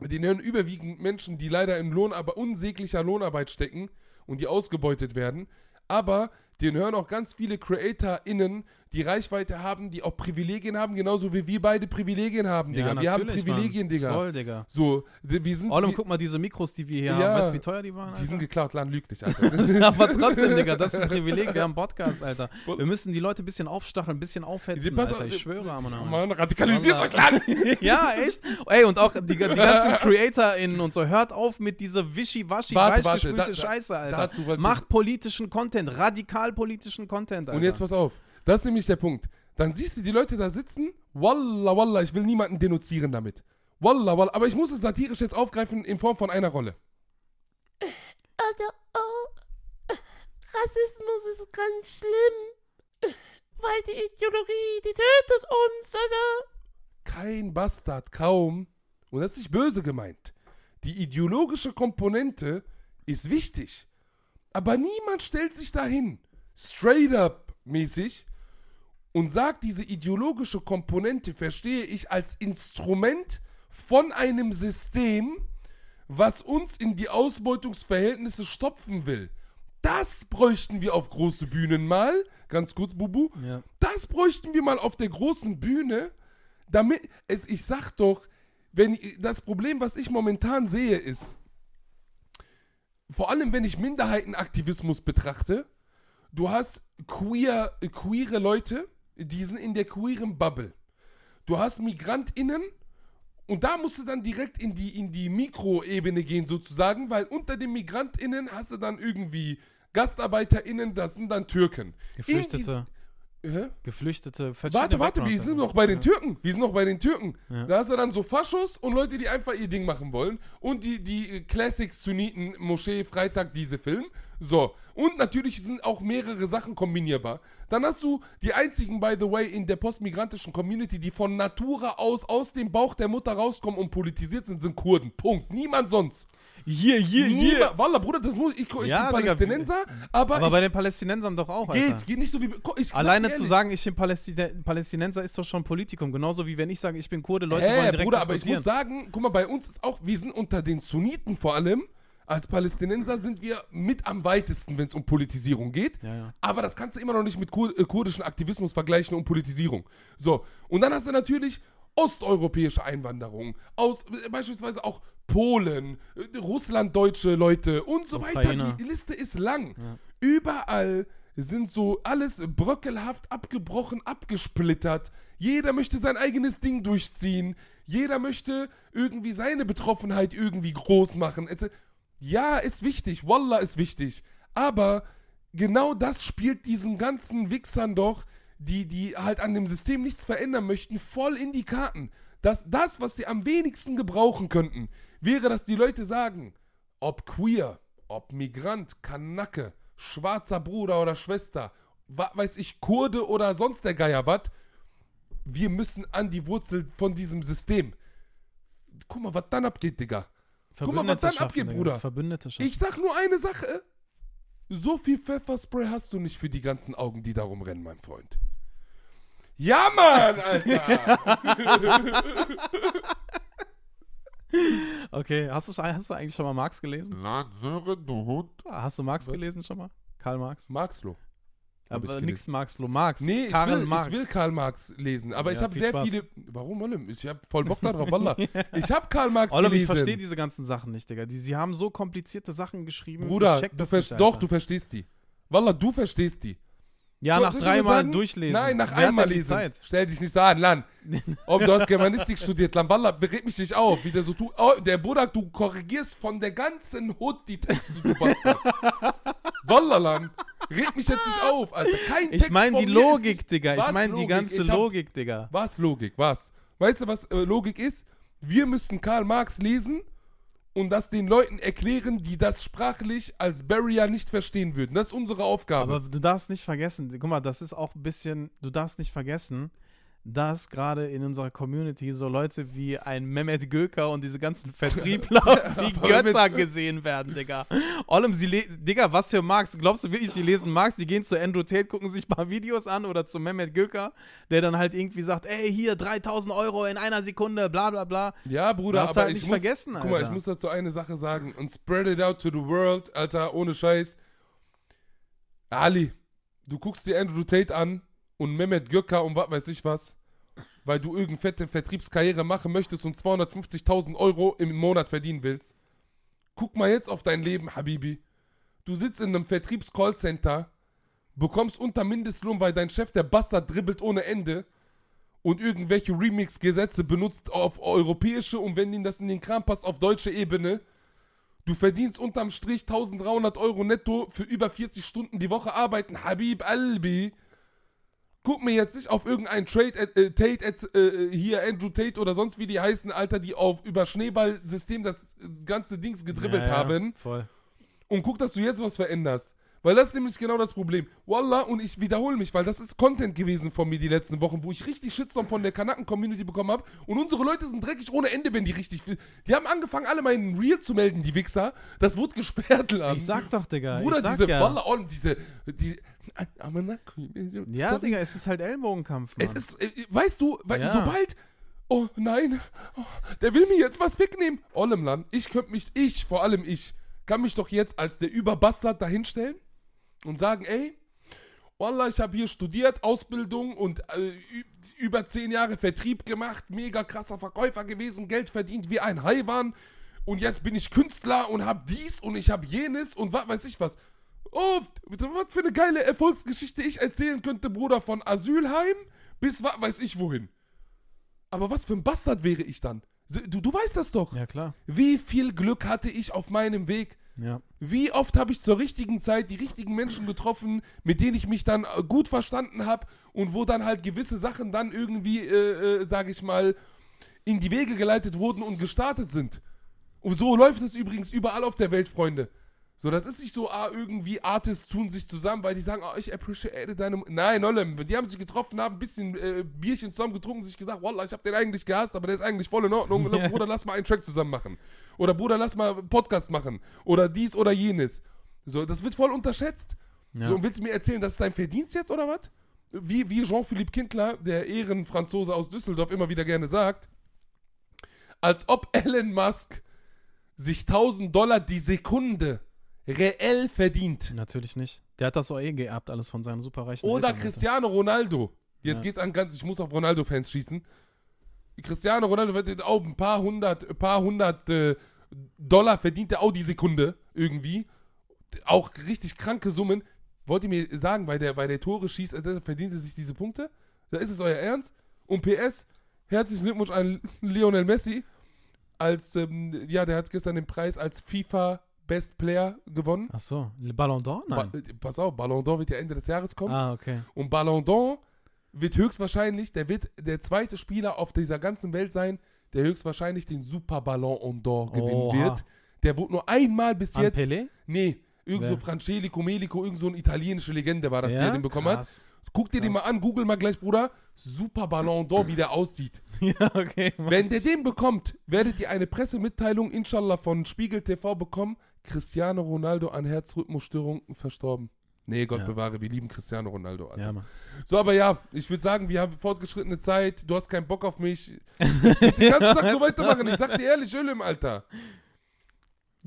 den hören überwiegend Menschen, die leider in Lohnarbeit, unsäglicher Lohnarbeit stecken und die ausgebeutet werden. Aber den hören auch ganz viele CreatorInnen, die Reichweite haben, die auch Privilegien haben, genauso wie wir beide Privilegien haben, Digga. wir haben Privilegien, Mann. Digga. Voll, Digga. So, wir sind. Wir, guck mal, diese Mikros, die wir hier Ja. haben, weißt du, wie teuer die waren? die sind Alter? geklaut, Lan lügt nicht, Alter. <laughs> Aber trotzdem, <laughs> Digga, das ist ein Privileg. Wir haben Podcast, Alter. Wir müssen die Leute ein bisschen aufstacheln, ein bisschen aufhetzen, Alter. auf, Ich schwöre, Mann. Mann, radikalisiert euch, Lan! <laughs> ja, echt? Ey, und auch die, die ganzen CreatorInnen und so, hört auf mit dieser wischiwaschi, weichgespülte Scheiße, Alter. dazu Macht politischen Content, radikal politischen Content, Alter. Und jetzt pass auf, das ist nämlich der Punkt. Dann siehst du die Leute da sitzen, wallah, wallah, ich will niemanden denunzieren damit. Wallah, wallah, aber ich muss es satirisch jetzt aufgreifen in Form von einer Rolle. Also, oh, Rassismus ist ganz schlimm. Weil die Ideologie, die tötet uns, oder? Kein Bastard, kaum. Und das ist nicht böse gemeint. Die ideologische Komponente ist wichtig. Aber niemand stellt sich dahin, straight up mäßig, und sagt, diese ideologische Komponente verstehe ich als Instrument von einem System, was uns in die Ausbeutungsverhältnisse stopfen will. Das bräuchten wir auf große Bühnen mal. Ganz kurz, Bubu. Ja. Das bräuchten wir mal auf der großen Bühne, damit es, ich sag doch, wenn das Problem, was ich momentan sehe, ist, vor allem wenn ich Minderheitenaktivismus betrachte, du hast queer, queere Leute, die sind in der queeren Bubble. Du hast MigrantInnen und da musst du dann direkt in die, in die Mikroebene gehen sozusagen, weil unter den MigrantInnen hast du dann irgendwie GastarbeiterInnen, das sind dann Türken. Geflüchtete. Hä? Geflüchtete, Warte, warte, wir sind noch bei den Türken. Wir sind noch bei den Türken. Ja. Da hast du dann so Faschos und Leute, die einfach ihr Ding machen wollen. Und die, die Classics Sunniten, Moschee, Freitag, diese Film. So. Und natürlich sind auch mehrere Sachen kombinierbar. Dann hast du die einzigen, by the way, in der postmigrantischen Community, die von Natura aus aus dem Bauch der Mutter rauskommen und politisiert sind, sind Kurden. Punkt. Niemand sonst. Hier, hier, Niemand. Wallah, Bruder, das muss ich. Ich Ja, bin Digga, Palästinenser, aber, Aber ich, bei den Palästinensern doch auch, Alter. geht, geht nicht so wie. Ich Alleine zu sagen, ich bin Palästin Palästinenser ist doch schon Politikum. Genauso wie wenn ich sage, ich bin Kurde, Leute Hä, wollen direkt Bruder, aber ich muss sagen, guck mal, bei uns ist auch, wir sind unter den Sunniten vor allem, als Palästinenser sind wir mit am weitesten, wenn es um Politisierung geht. Ja, ja. Aber das kannst du immer noch nicht mit kur äh, kurdischen Aktivismus vergleichen und Politisierung. So, und dann hast du natürlich osteuropäische Einwanderung, aus äh, beispielsweise auch Polen, äh, russlanddeutsche Leute und so weiter. Ukrainer. Die Liste ist lang. Überall sind so alles bröckelhaft abgebrochen, abgesplittert. Jeder möchte sein eigenes Ding durchziehen. Jeder möchte irgendwie seine Betroffenheit irgendwie groß machen. Ja, ist wichtig. Wallah ist wichtig. Aber genau das spielt diesen ganzen Wichsern doch, die, die halt an dem System nichts verändern möchten, voll in die Karten. Dass das, was sie am wenigsten gebrauchen könnten, wäre, dass die Leute sagen, ob queer, ob Migrant, Kanacke, schwarzer Bruder oder Schwester, weiß ich, Kurde oder sonst der Geier was, wir müssen an die Wurzel von diesem System. Guck mal, was dann abgeht, Digga. Guck mal, was dann schaffen, abgeht. Bruder. Verbündete schaffen. Ich sag nur eine Sache. So viel Pfefferspray hast du nicht für die ganzen Augen, die darum rennen, mein Freund. Ja, Mann, Alter. <laughs> Okay, hast du, hast du eigentlich schon mal Marx gelesen? Na, Sören, du Hund. Hast du Marx Was? gelesen schon mal? Karl Marx? Marxloh. Ich Aber gelesen. nix Marxlo, Marx. Nee, ich Karl will, Marx. ich will Karl Marx lesen, aber Ja, ich habe sehr Spaß. viele. Warum, Olim? Ich habe voll Bock darauf, Wallah. <laughs> Ich habe Karl Marx ich gelesen. verstehe diese ganzen Sachen nicht, Digga. Die, sie haben so komplizierte Sachen geschrieben. Bruder, ich check du nicht, doch, du verstehst die. Wallah, du verstehst die. Ja, nach dreimal durchlesen. Nein, nach Wer einmal lesen. Zeit? Stell dich nicht so an, Lan. <laughs> Ob du hast Germanistik studiert, Lan, Wallah, red mich nicht auf. Wie der so tu oh, der Bruder, du korrigierst von der ganzen Hut die Texte, du Bastard. Wallah, Lan. <laughs> Red mich jetzt nicht auf, Alter. Kein Ich meine die Logik, nicht- Digga. Ich meine die ganze hab- Logik, Digga. Was Logik? Was? Weißt du, was äh, Logik ist? Wir müssen Karl Marx lesen und das den Leuten erklären, die das sprachlich als Barrier nicht verstehen würden. Das ist unsere Aufgabe. Aber du darfst nicht vergessen, guck mal, das ist auch ein bisschen, du darfst nicht vergessen, dass gerade in unserer Community so Leute wie ein Mehmet Göker und diese ganzen <laughs> Vertriebler <laughs> wie Götter gesehen werden, Digga. Allem, sie Digga, was für Marx? Glaubst du wirklich, sie lesen Marx, die gehen zu Andrew Tate, gucken sich ein paar Videos an oder zu Mehmet Göker, der dann halt irgendwie sagt, ey, hier 3000 Euro in einer Sekunde, bla bla bla. Ja, Bruder, aber halt ich nicht muss, vergessen, Guck mal, ich Alter. muss dazu eine Sache sagen und spread it out to the world, Alter, ohne Scheiß. Ali, du guckst dir Andrew Tate an und Mehmet Göker und was weiß ich was, weil du irgendeine fette Vertriebskarriere machen möchtest und 250.000 Euro im Monat verdienen willst. Guck mal jetzt auf dein Leben, Habibi. Du sitzt in einem Vertriebs-Callcenter, bekommst unter Mindestlohn, weil dein Chef, der Bastard, dribbelt ohne Ende und irgendwelche Remix-Gesetze benutzt auf europäische und wenn ihnen das in den Kram passt, auf deutsche Ebene. Du verdienst unterm Strich 1300 Euro netto für über 40 Stunden die Woche arbeiten. Habib Albi. Guck mir jetzt nicht auf irgendeinen Trade, äh, äh, Tate, äh, hier Andrew Tate oder sonst wie die heißen, Alter, die auf über Schneeballsystem das ganze Dings gedribbelt Ja, ja, haben Voll. und guck, dass du jetzt was veränderst. Weil das ist nämlich genau das Problem. Wallah, und ich wiederhole mich, weil das ist Content gewesen von mir die letzten Wochen, wo ich richtig Shitstorm von der Kanaken-Community bekommen habe. Und unsere Leute sind dreckig ohne Ende, wenn die richtig. Die haben angefangen, alle meinen Real zu melden, die Wichser. Das wurde gesperrt, Lan. Ich sag doch, Digga. Bruder, diese ja. Wallah, und diese. Die, Ja, Sorry. Digga, es ist halt Ellenbogenkampf, Mann. Es ist, äh, weißt du, weil Ja. sobald, oh nein, oh, der will mir jetzt was wegnehmen. Ollemland, ich könnte mich, ich, vor allem ich, kann mich doch jetzt als der Überbastard dahinstellen und sagen, ey, Wallah, ich habe hier studiert, Ausbildung und äh, über zehn Jahre Vertrieb gemacht, mega krasser Verkäufer gewesen, Geld verdient wie ein Haiwan und jetzt bin ich Künstler und hab dies und ich hab jenes und was weiß ich was. Oh, was für eine geile Erfolgsgeschichte ich erzählen könnte, Bruder, von Asylheim bis was weiß ich wohin. Aber was für ein Bastard wäre ich dann? Du, du weißt das doch. ja, klar. Wie viel Glück hatte ich auf meinem Weg? Ja. Wie oft habe ich zur richtigen Zeit die richtigen Menschen getroffen, mit denen ich mich dann äh, gut verstanden habe und wo dann halt gewisse Sachen dann irgendwie, äh, äh, sage ich mal, in die Wege geleitet wurden und gestartet sind. Und so läuft es übrigens überall auf der Welt, Freunde. So, das ist nicht so, ah, irgendwie Artists tun sich zusammen, weil die sagen, oh, ich appreciate deine. Mu-" Nein, Nollem, die haben sich getroffen, haben ein bisschen äh, Bierchen zusammen getrunken, sich gesagt, Wallah, ich hab den eigentlich gehasst, aber der ist eigentlich voll in Ordnung. Ja. Bruder, lass mal einen Track zusammen machen. Oder Bruder, lass mal einen Podcast machen. Oder dies oder jenes. So, das wird voll unterschätzt. Ja. So, und willst du mir erzählen, das ist dein Verdienst jetzt oder was? Wie, wie Jean-Philippe Kindler, der Ehrenfranzose aus Düsseldorf, immer wieder gerne sagt, als ob Elon Musk sich 1000 Dollar die Sekunde reell verdient. Natürlich nicht. Der hat das auch eh geerbt, alles von seinen superreichen Oder Eltern. Cristiano Ronaldo. Jetzt Ja. geht's an ganz, ich muss auf Ronaldo-Fans schießen. Cristiano Ronaldo wird jetzt auch ein paar hundert, ein paar hundert äh, Dollar verdient er auch die Sekunde irgendwie. Auch richtig kranke Summen. Wollt ihr mir sagen, weil der, weil der Tore schießt, also verdient er sich diese Punkte? Da ist es euer Ernst? Und PS, herzlichen Glückwunsch an Lionel Messi. Als, ähm, ja, der hat gestern den Preis als FIFA Best Player gewonnen. Ach so, Le Ballon d'Or? Nein. Ba äh, pass auf, Ballon d'Or wird ja Ende des Jahres kommen. ah, okay. Und Ballon d'Or wird höchstwahrscheinlich, der wird der zweite Spieler auf dieser ganzen Welt sein, der höchstwahrscheinlich den Super Ballon d'Or gewinnen Oha. wird. Der wurde nur einmal bis An jetzt. Pelé? Nee, irgend so Wer? Francesco Melico, irgend so eine italienische Legende war das, der den bekommen Krass. hat. Guck dir den mal an, google mal gleich, Bruder. Super Ballon d'Or, wie der aussieht. <laughs> ja, okay. Wenn der den bekommt, werdet ihr eine Pressemitteilung, inshallah, von Spiegel TV bekommen. Cristiano Ronaldo an Herzrhythmusstörungen verstorben. Nee, Gott Ja. bewahre, wir lieben Cristiano Ronaldo. Alter. Ja, Mann. So, aber ja, ich würde sagen, wir haben fortgeschrittene Zeit. Du hast keinen Bock auf mich. <laughs> Den ganzen Tag so weitermachen. Ich sag dir ehrlich, Öl im Alter.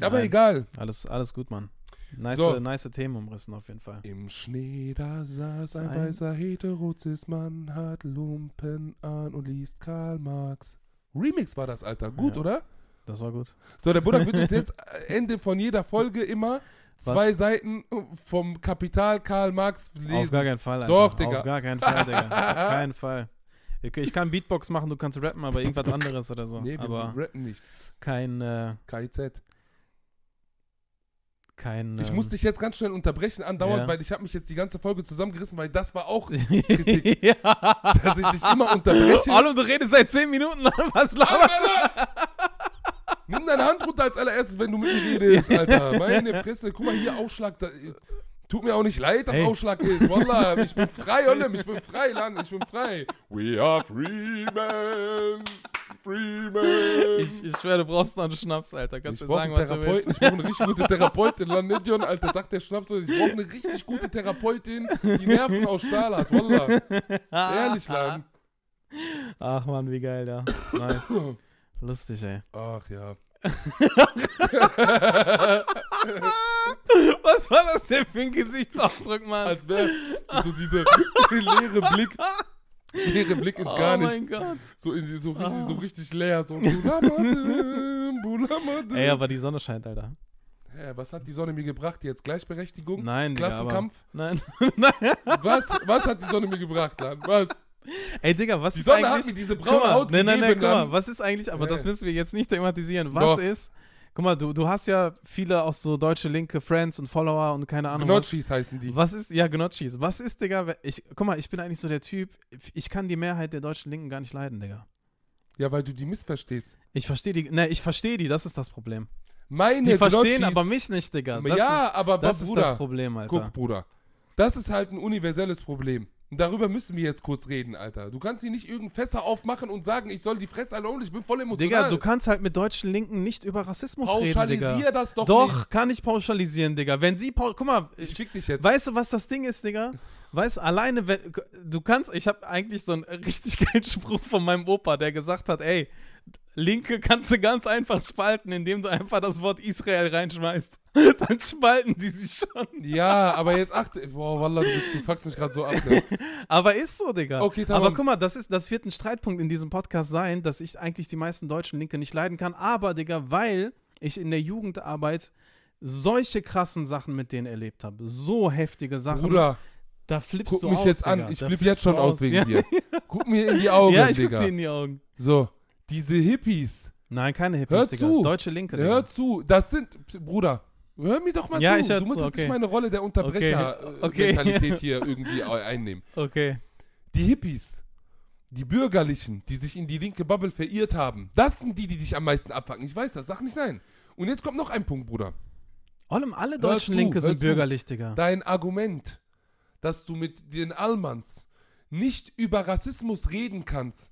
Aber Nein. egal. Alles, alles gut, Mann. Nice, So. nice Themen umrissen auf jeden Fall. Im Schnee, da saß ein Sein- weißer Heterozis-Mann, hat Lumpen an und liest Karl Marx. Remix war das, Alter. Gut, Ja. oder? Das war gut. So, der Bruder wird uns <laughs> jetzt äh, Ende von jeder Folge immer zwei Seiten vom Kapital Karl Marx Auf lesen. gar keinen Fall, Alter. Doch, Digga. Auf gar keinen Fall, Digga. <laughs> Auf keinen Fall. Ich, ich kann Beatbox machen, du kannst rappen, aber irgendwas anderes oder so. Nee, wir aber rappen nicht. kein, äh, KIZ. kein. Ich ähm, muss dich jetzt ganz schnell unterbrechen, andauernd, Ja. weil ich habe mich jetzt die ganze Folge zusammengerissen, weil das war auch, <laughs> Kritik. ja. dass ich dich immer unterbreche. Hallo, du redest seit 10 Minuten. Was laberst du? Nimm deine Hand runter als allererstes, wenn du mit mir redest, Alter. Meine Fresse, guck mal hier, Ausschlag. Da, tut mir auch nicht leid, dass Ey. Ausschlag ist. Wallah, ich bin frei, Ollem, ich bin frei, Land, ich bin frei. We are free men, free men. Ich, ich schwöre, du brauchst noch einen Schnaps, Alter. Kannst Ich du sagen, was du willst. ich brauche eine richtig gute Therapeutin, Landion, Alter, sagt der Schnaps, ich brauche eine richtig gute Therapeutin, die Nerven aus Stahl hat, Wallah. <laughs> Ehrlich, Lan. Ach man, wie geil da. Nice. <laughs> Lustig, ey. Ach ja. <laughs> Was war das denn für ein Gesichtsausdruck, Mann? Als wäre so dieser <laughs> leere Blick, leere Blick ins Gar oh mein nichts. Gott. So, in, so, richtig, Ah. so richtig leer, so. <laughs> Ey, aber die Sonne scheint, Alter. Hä, was hat die Sonne mir gebracht jetzt? Gleichberechtigung? Nein, Klassenkampf? Aber, nein. nein. Was, was hat die Sonne mir gebracht, Lan? Was? Ey, Digga, was Die ist Sonne hat eigentlich... mir diese braune mal, Haut nein, nein, nein, guck mal, was ist eigentlich, aber das Nee. müssen wir jetzt nicht thematisieren. Was Doch. ist, guck mal, du, du hast ja viele auch so deutsche linke Friends und Follower und keine Ahnung was. Gnocchis heißen die. Was ist, ja, Gnocchis. Was ist, Digga, ich, guck mal, ich bin eigentlich so der Typ, ich kann die Mehrheit der deutschen Linken gar nicht leiden, Digga. Ja, weil du die missverstehst. Ich verstehe die, ne, ich verstehe die, das ist das Problem. Meine Die verstehen Gnocchis- aber mich nicht, Digga. Das ja, ist, aber das ist Bruder, das Problem, Alter. guck, Bruder. Das ist halt ein universelles Problem. Darüber müssen wir jetzt kurz reden, Alter. Du kannst hier nicht irgendein Fässer aufmachen und sagen, ich soll die Fresse alle holen, ich bin voll emotional. Digga, du kannst halt mit deutschen Linken nicht über Rassismus reden, Pauschalisier Digga. das doch, Doch, nicht. kann ich pauschalisieren, Digga. Wenn sie, guck mal, Ich fick dich jetzt. weißt du, was das Ding ist, Digga? Weißt du, alleine, wenn, du kannst, ich habe eigentlich so einen richtig <laughs> geilen Spruch von meinem Opa, der gesagt hat, ey, Linke kannst du ganz einfach spalten, indem du einfach das Wort Israel reinschmeißt. <laughs> Dann spalten die sich schon. Ja, aber jetzt achte. Boah, Wallah, du, du fuckst mich gerade so ab. Ne? <laughs> Aber ist so, Digga. Okay, tamam. aber guck mal, das, ist, das wird ein Streitpunkt in diesem Podcast sein, dass ich eigentlich die meisten deutschen Linke nicht leiden kann. Aber, Digga, weil ich in der Jugendarbeit solche krassen Sachen mit denen erlebt habe. So heftige Sachen. Bruder, da flippst guck du mich aus, jetzt an. Digga. Ich Da flipp jetzt schon aus wegen ja. dir. Guck mir in die <laughs> Augen, Ja, ich guck Digga. dir in die Augen. So, diese Hippies. Nein, keine Hippies, Hör Digga. zu. Deutsche Linke, Digga. Hör zu, das sind, Bruder, Hör mir doch mal Ja, zu. ich hör du musst zu, jetzt okay. nicht meine Rolle der Okay. Unterbrecher-Mentalität Okay. hier irgendwie ei- einnehmen. <laughs> Okay. Die Hippies, die Bürgerlichen, die sich in die linke Bubble verirrt haben, das sind die, die dich am meisten abfacken. Ich weiß das, sag nicht nein. Und jetzt kommt noch ein Punkt, Bruder. Allem alle deutschen zu, Linke sind bürgerlich, Digga. Dein Argument, dass du mit den Allmanns nicht über Rassismus reden kannst.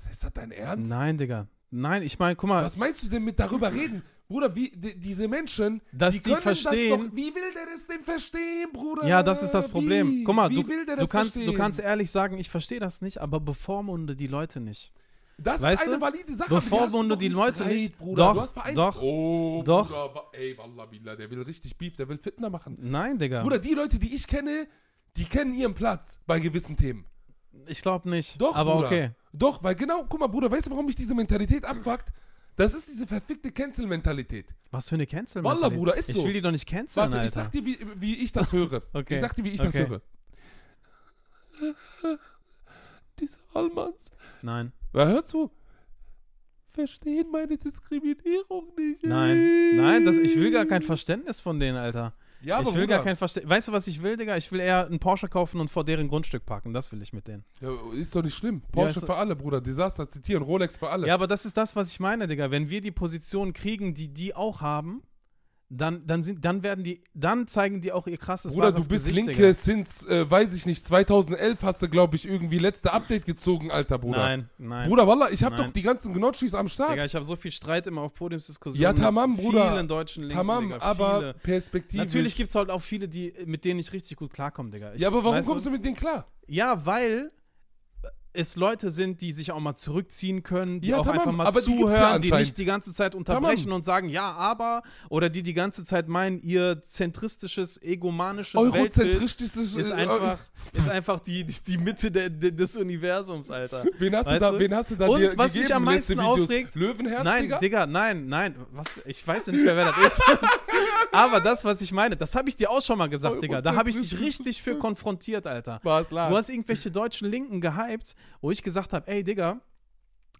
Oder ist das dein Ernst? Nein, Digga. Nein, ich meine, guck mal, Was meinst du denn mit darüber reden? Bruder, wie die, diese Menschen, Dass die die verstehen- das doch, wie will der das denn verstehen, Bruder? ja, das ist das Problem. Wie? Guck mal, du, du, kannst, du kannst ehrlich sagen, ich verstehe das nicht, aber bevormunde die Leute nicht. Das weißt ist eine du, valide Sache. bevor aber die Leute breit, nicht- Bruder. Doch, du hast vereint. doch, Oh, doch. Bruder, ey, Wallah Billah, der will richtig Beef, der will Fitner machen. Nein, Digga. Bruder, die Leute, die ich kenne, die kennen ihren Platz bei gewissen Themen. Ich glaube nicht. Doch, aber Bruder. okay. Doch, weil genau, guck mal, Bruder, weißt du, warum mich diese Mentalität abfuckt? Das ist diese verfickte Cancel-Mentalität. Was für eine cancel Wallah, Bruder, ist Ich so. will die doch nicht canceln, Warte, Alter. ich sag dir, wie, wie ich das höre. <laughs> Okay. Ich sag dir, wie ich Okay. das höre. <laughs> Diese Allmanns. Nein. Ja, hör zu. Verstehen meine Diskriminierung nicht. Nein. Nein, das, ich will gar kein Verständnis von denen, Alter. Ja, aber ich will Bruder, gar kein Verständnis. Weißt du, was ich will, Digga? Ich will eher einen Porsche kaufen und vor deren Grundstück parken. Das will ich mit denen. Ja, ist doch nicht schlimm. Porsche ist- für alle, Bruder. Desaster zitieren. Rolex für alle. Ja, aber das ist das, was ich meine, Digga. Wenn wir die Position kriegen, die die auch haben, dann, dann, sind, dann werden die, dann zeigen die auch ihr krasses Bruder, wahres du bist Gesicht, Linke since, äh, weiß ich nicht, 2011 hast du, glaube ich, irgendwie letzte Update gezogen, alter Bruder. Nein, nein. Bruder, Wallah, ich habe doch die ganzen Gnotschis am Start. Digga, ich habe so viel Streit immer auf Podiumsdiskussionen Ja, tamam, Bruder. vielen deutschen Linken, Tamam, Digga, aber viele. perspektivisch. Natürlich gibt es halt auch viele, die, mit denen ich richtig gut klarkomme, Digga. Ich, Ja, aber warum weißt kommst du mit denen klar? Ja, weil es Leute sind, die sich auch mal zurückziehen können, die Ja, auch tamam, einfach mal aber die ja zuhören, die nicht die ganze Zeit unterbrechen Tamam. und sagen, ja, aber, oder die die ganze Zeit meinen, ihr zentristisches, egomanisches Weltbild Eurozentristisches. ist äh, einfach, ist einfach die, die, die Mitte der, der, des Universums, Alter. Wen hast, du Weißt da, du? wen hast du da Und dir was mich gegeben, am letzte meisten aufregt- Löwenherz, Nein, Digga? Digga, nein, nein. Was, ich weiß ja nicht mehr, wer das ist. <laughs> Aber das, was ich meine, das habe ich dir auch schon mal gesagt, Digga. Da habe ich dich richtig für konfrontiert, Alter. Du hast irgendwelche deutschen Linken gehypt, wo ich gesagt habe, ey Digga,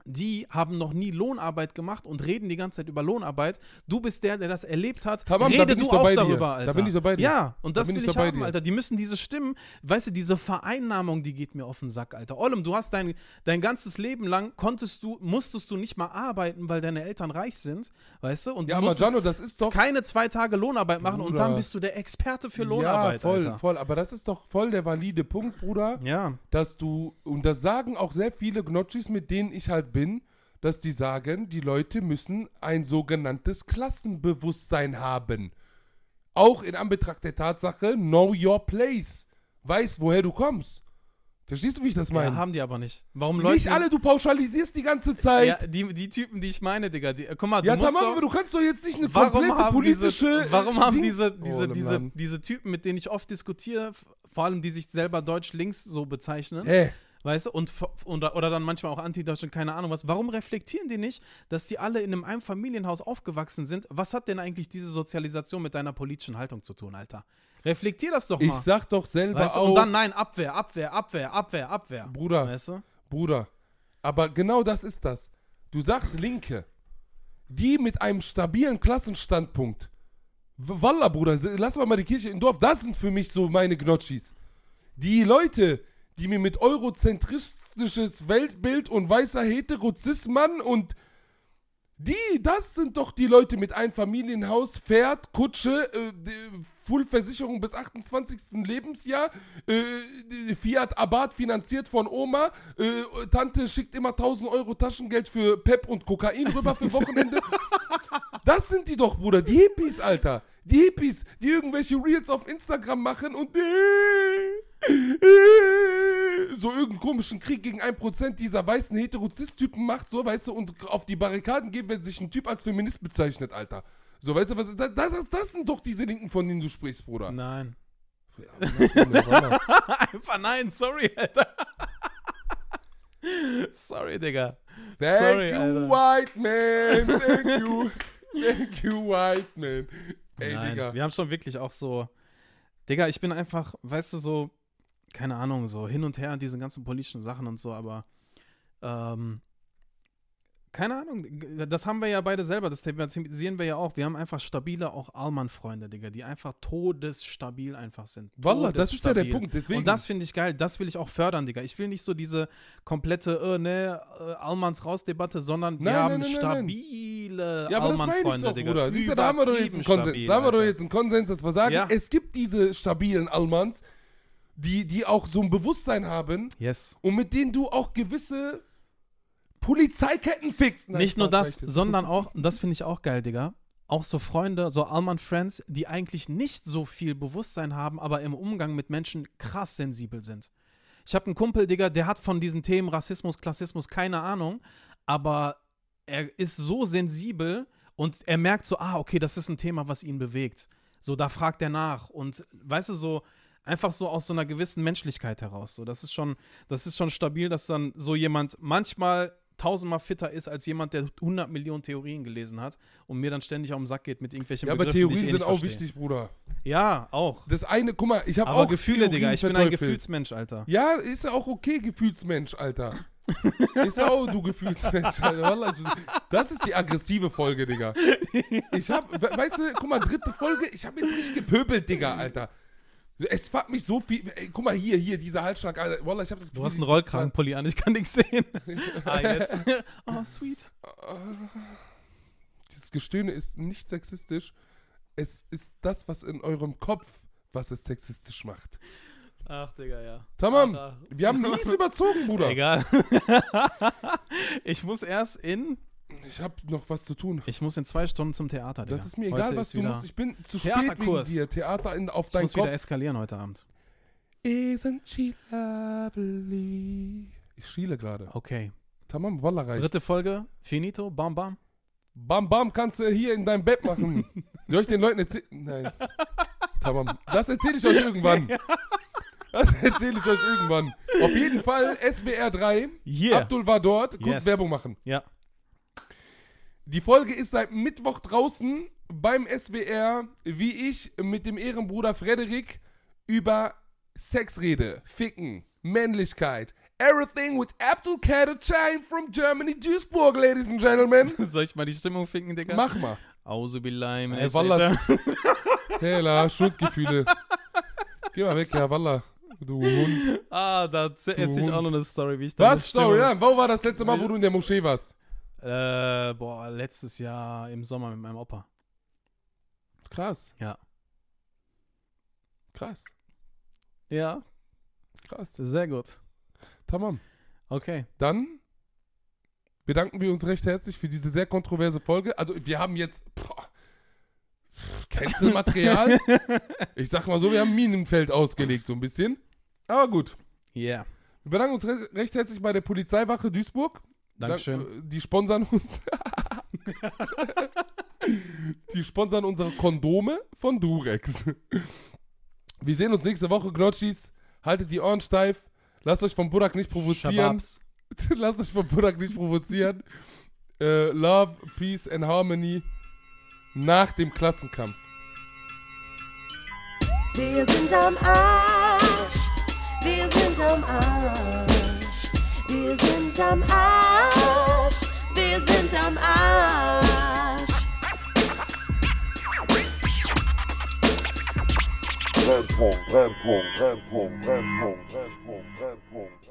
die haben noch nie Lohnarbeit gemacht und reden die ganze Zeit über Lohnarbeit. Du bist der, der das erlebt hat. Tamam, da Rede bin du auch bei dir. darüber, Da Alter. bin ich doch bei dir. Ja, und Da das bin will ich ich haben, dir. Alter. Die müssen diese Stimmen, weißt du, diese Vereinnahmung, die geht mir auf den Sack, Alter. Ollem, du hast dein, dein ganzes Leben lang, konntest du, musstest du nicht mal arbeiten, weil deine Eltern reich sind, weißt du? Und Ja, du aber Gianno, das ist doch. keine zwei Tage Lohnarbeit machen und Bruder. dann bist du der Experte für Lohnarbeit, ja, voll, Alter. voll. Aber das ist doch voll der valide Punkt, Bruder. Ja. dass du, und das sagen auch sehr viele Gnotschis, mit denen ich halt bin, dass die sagen, die Leute müssen ein sogenanntes Klassenbewusstsein haben. Auch in Anbetracht der Tatsache, know your place. Weiß, woher du kommst. Verstehst du, wie ich das meine? Ja, haben die aber nicht. Warum Nicht Leute alle, du pauschalisierst die ganze Zeit. Ja, die, die Typen, die ich meine, Digga. Die, guck mal, du Ja, musst tamam, aber du kannst doch jetzt nicht eine komplette politische. diese, warum haben Dings- diese, Oh, diese, diese, diese Typen, mit denen ich oft diskutiere, vor allem die sich selber deutsch-links so bezeichnen, Hä? Weißt du, und, f- oder, oder dann manchmal auch antideutsch und keine Ahnung was, warum reflektieren die nicht, dass die alle in einem Einfamilienhaus aufgewachsen sind? Was hat denn eigentlich diese Sozialisation mit deiner politischen Haltung zu tun, Alter? Reflektier das doch Ich mal. sag doch selber weißt du? auch. Und dann nein, Abwehr, Abwehr, Abwehr, Abwehr, Abwehr. Bruder, Weißt du? Bruder, aber genau das ist das. Du sagst Linke, die mit einem stabilen Klassenstandpunkt. W- Wallah, Bruder, lass mal mal die Kirche im Dorf. Das sind für mich so meine Gnotschis. Die Leute, die mir mit eurozentristisches Weltbild und weißer Heterozismann und die, das sind doch die Leute mit Einfamilienhaus, Pferd, Kutsche, äh, Fullversicherung bis 28. Lebensjahr, äh, Fiat Abarth finanziert von Oma, äh, Tante schickt immer 1000 Euro Taschengeld für Pep und Kokain rüber für Wochenende. <laughs> Das sind die doch, Bruder, die Hippies, Alter. Die Hippies, die irgendwelche Reels auf Instagram machen und <laughs> so irgendeinen komischen Krieg gegen 1% dieser weißen Heterozist-Typen macht, so, weißt du, und auf die Barrikaden geht, wenn sich ein Typ als Feminist bezeichnet, Alter. So, weißt du, was, das, das, das sind doch diese Linken, von denen du sprichst, Bruder. Nein. <laughs> Einfach nein, sorry, Alter. sorry, Digga. Thank Sorry, you, Alter. white man. <laughs> Thank you. Thank you, white man. Ey, Nein, Digga. wir haben schon wirklich auch so. Digga, ich bin einfach, weißt du, so, keine Ahnung, so hin und her an diesen ganzen politischen Sachen und so, aber ähm, keine Ahnung, das haben wir ja beide selber, das thematisieren wir ja auch. Wir haben einfach stabile, auch Allmann-Freunde, Digga, die einfach todesstabil einfach sind. Wallah, das ist ja der. Punkt. Deswegen. Und das finde ich geil, das will ich auch fördern, Digga. Ich will nicht so diese komplette, äh, ne, äh, Allmanns raus-Debatte, sondern wir Nein, haben nein, stabile ja, aber das meine ich Allmann-Freunde, doch, Digga. Bruder. Siehst du, da haben wir doch jetzt einen Konsens. stabil, Da haben wir doch jetzt einen Konsens, dass wir sagen, Ja. es gibt diese stabilen Allmanns, die, die auch so ein Bewusstsein haben Yes. und mit denen du auch gewisse Polizeiketten fixst. Nein, Nicht nur das, sondern auch, und das finde ich auch geil, Digga, auch so Freunde, so Allmann-Friends, die eigentlich nicht so viel Bewusstsein haben, aber im Umgang mit Menschen krass sensibel sind. Ich habe einen Kumpel, Digga, der hat von diesen Themen Rassismus, Klassismus keine Ahnung, aber er ist so sensibel und er merkt so, ah, okay, das ist ein Thema, was ihn bewegt. So, da fragt er nach und weißt du, so einfach so aus so einer gewissen Menschlichkeit heraus. So, das ist schon, das ist schon stabil, dass dann so jemand manchmal tausendmal fitter ist als jemand, der 100 Millionen Theorien gelesen hat und mir dann ständig auf den Sack geht mit irgendwelchen Ja, aber Begriffen, ich Theorien eh sind auch verstehe. wichtig, Bruder. Ja, auch. Das eine, guck mal, ich habe Aber auch Gefühle, Digga, Theorien ich bin ein verteufelt. Gefühlsmensch, Alter. Ja, ist ja auch okay, Gefühlsmensch, Alter. ist auch du Gefühlsmensch, Alter. Das ist die aggressive Folge, Digga. Ich hab, we- weißt du, guck mal, dritte Folge, ich hab jetzt richtig gepöbelt, Digga, Alter. Es fuckt mich so viel. Ey, guck mal hier, hier, dieser Halsschlag, Alter. Wallah, ich hab das Du hast einen Gefühl, Rollkragenpulli an, ich kann nichts sehen. <laughs> ah, jetzt. <laughs> oh, sweet. Dieses Gestöhne ist nicht sexistisch. Es ist das, was in eurem Kopf, was es sexistisch macht. Ach, Digga, ja. Tamam, ach. wir haben mies <laughs> überzogen, Bruder. Egal. ich muss erst in. Ich hab noch was zu tun. Ich muss in zwei Stunden zum Theater, Digga. Das ist mir Heute egal, was ist du musst. Ich bin zu spät wegen dir. Theater in, auf Ich deinen muss Kopf. wieder eskalieren heute Abend. Isn't she lovely? Ich schiele gerade. Okay. Tamam, Wallah reicht. Dritte Folge. Finito. Bam, bam. Bam, bam, kannst du hier in deinem Bett machen. <laughs> Soll ich den Leuten erzählen? Nein. Tamam. Das erzähle ich euch <laughs> irgendwann. Das erzähle ich euch irgendwann. Auf jeden Fall SWR 3. Yeah. Abdul war dort. Kurz Yes. Werbung machen. Ja. Die Folge ist seit Mittwoch draußen beim SWR, wie ich mit dem Ehrenbruder Frederik über Sex rede, Ficken, Männlichkeit. Everything with Abdul Kader Chain from Germany, Duisburg, ladies and gentlemen. <laughs> Soll ich mal die Stimmung ficken, Digga? Mach mal. Auzubillahi min Ey. Wallah. <laughs> Hela, Schuldgefühle. Geh mal weg, ja, Wallah. Du Hund. Ah, da erzähl ich auch noch eine Story, wie ich da Was, Story? Ja, wo war das letzte Mal, wo du in der Moschee warst? Äh, boah, letztes Jahr im Sommer mit meinem Opa. Krass. Ja. Krass. Ja, Krass. sehr gut. Tamam. Okay. Dann bedanken wir uns recht herzlich für diese sehr kontroverse Folge. Also wir haben jetzt boah, Cancel-Material. <laughs> ich sag mal so, wir haben Minenfeld ausgelegt so ein bisschen. Aber gut. Yeah. Wir bedanken uns re recht herzlich bei der Polizeiwache Duisburg. Dankeschön. Dank- äh, Die sponsern uns. <laughs> die sponsern unsere Kondome von Durex. Wir sehen uns nächste Woche, Gnotschis. Haltet die Ohren steif. Lasst euch vom Burak nicht provozieren. Shababs. <laughs> Lasst euch vom Burak nicht provozieren. Äh, Love, Peace and Harmony nach dem Klassenkampf. Wir sind am Arsch. Wir sind am Arsch. Wir sind am Arsch. Wir sind am Arsch. Brennpunkt, Brennpunkt, Brennpunkt, Brennpunkt, Brennpunkt.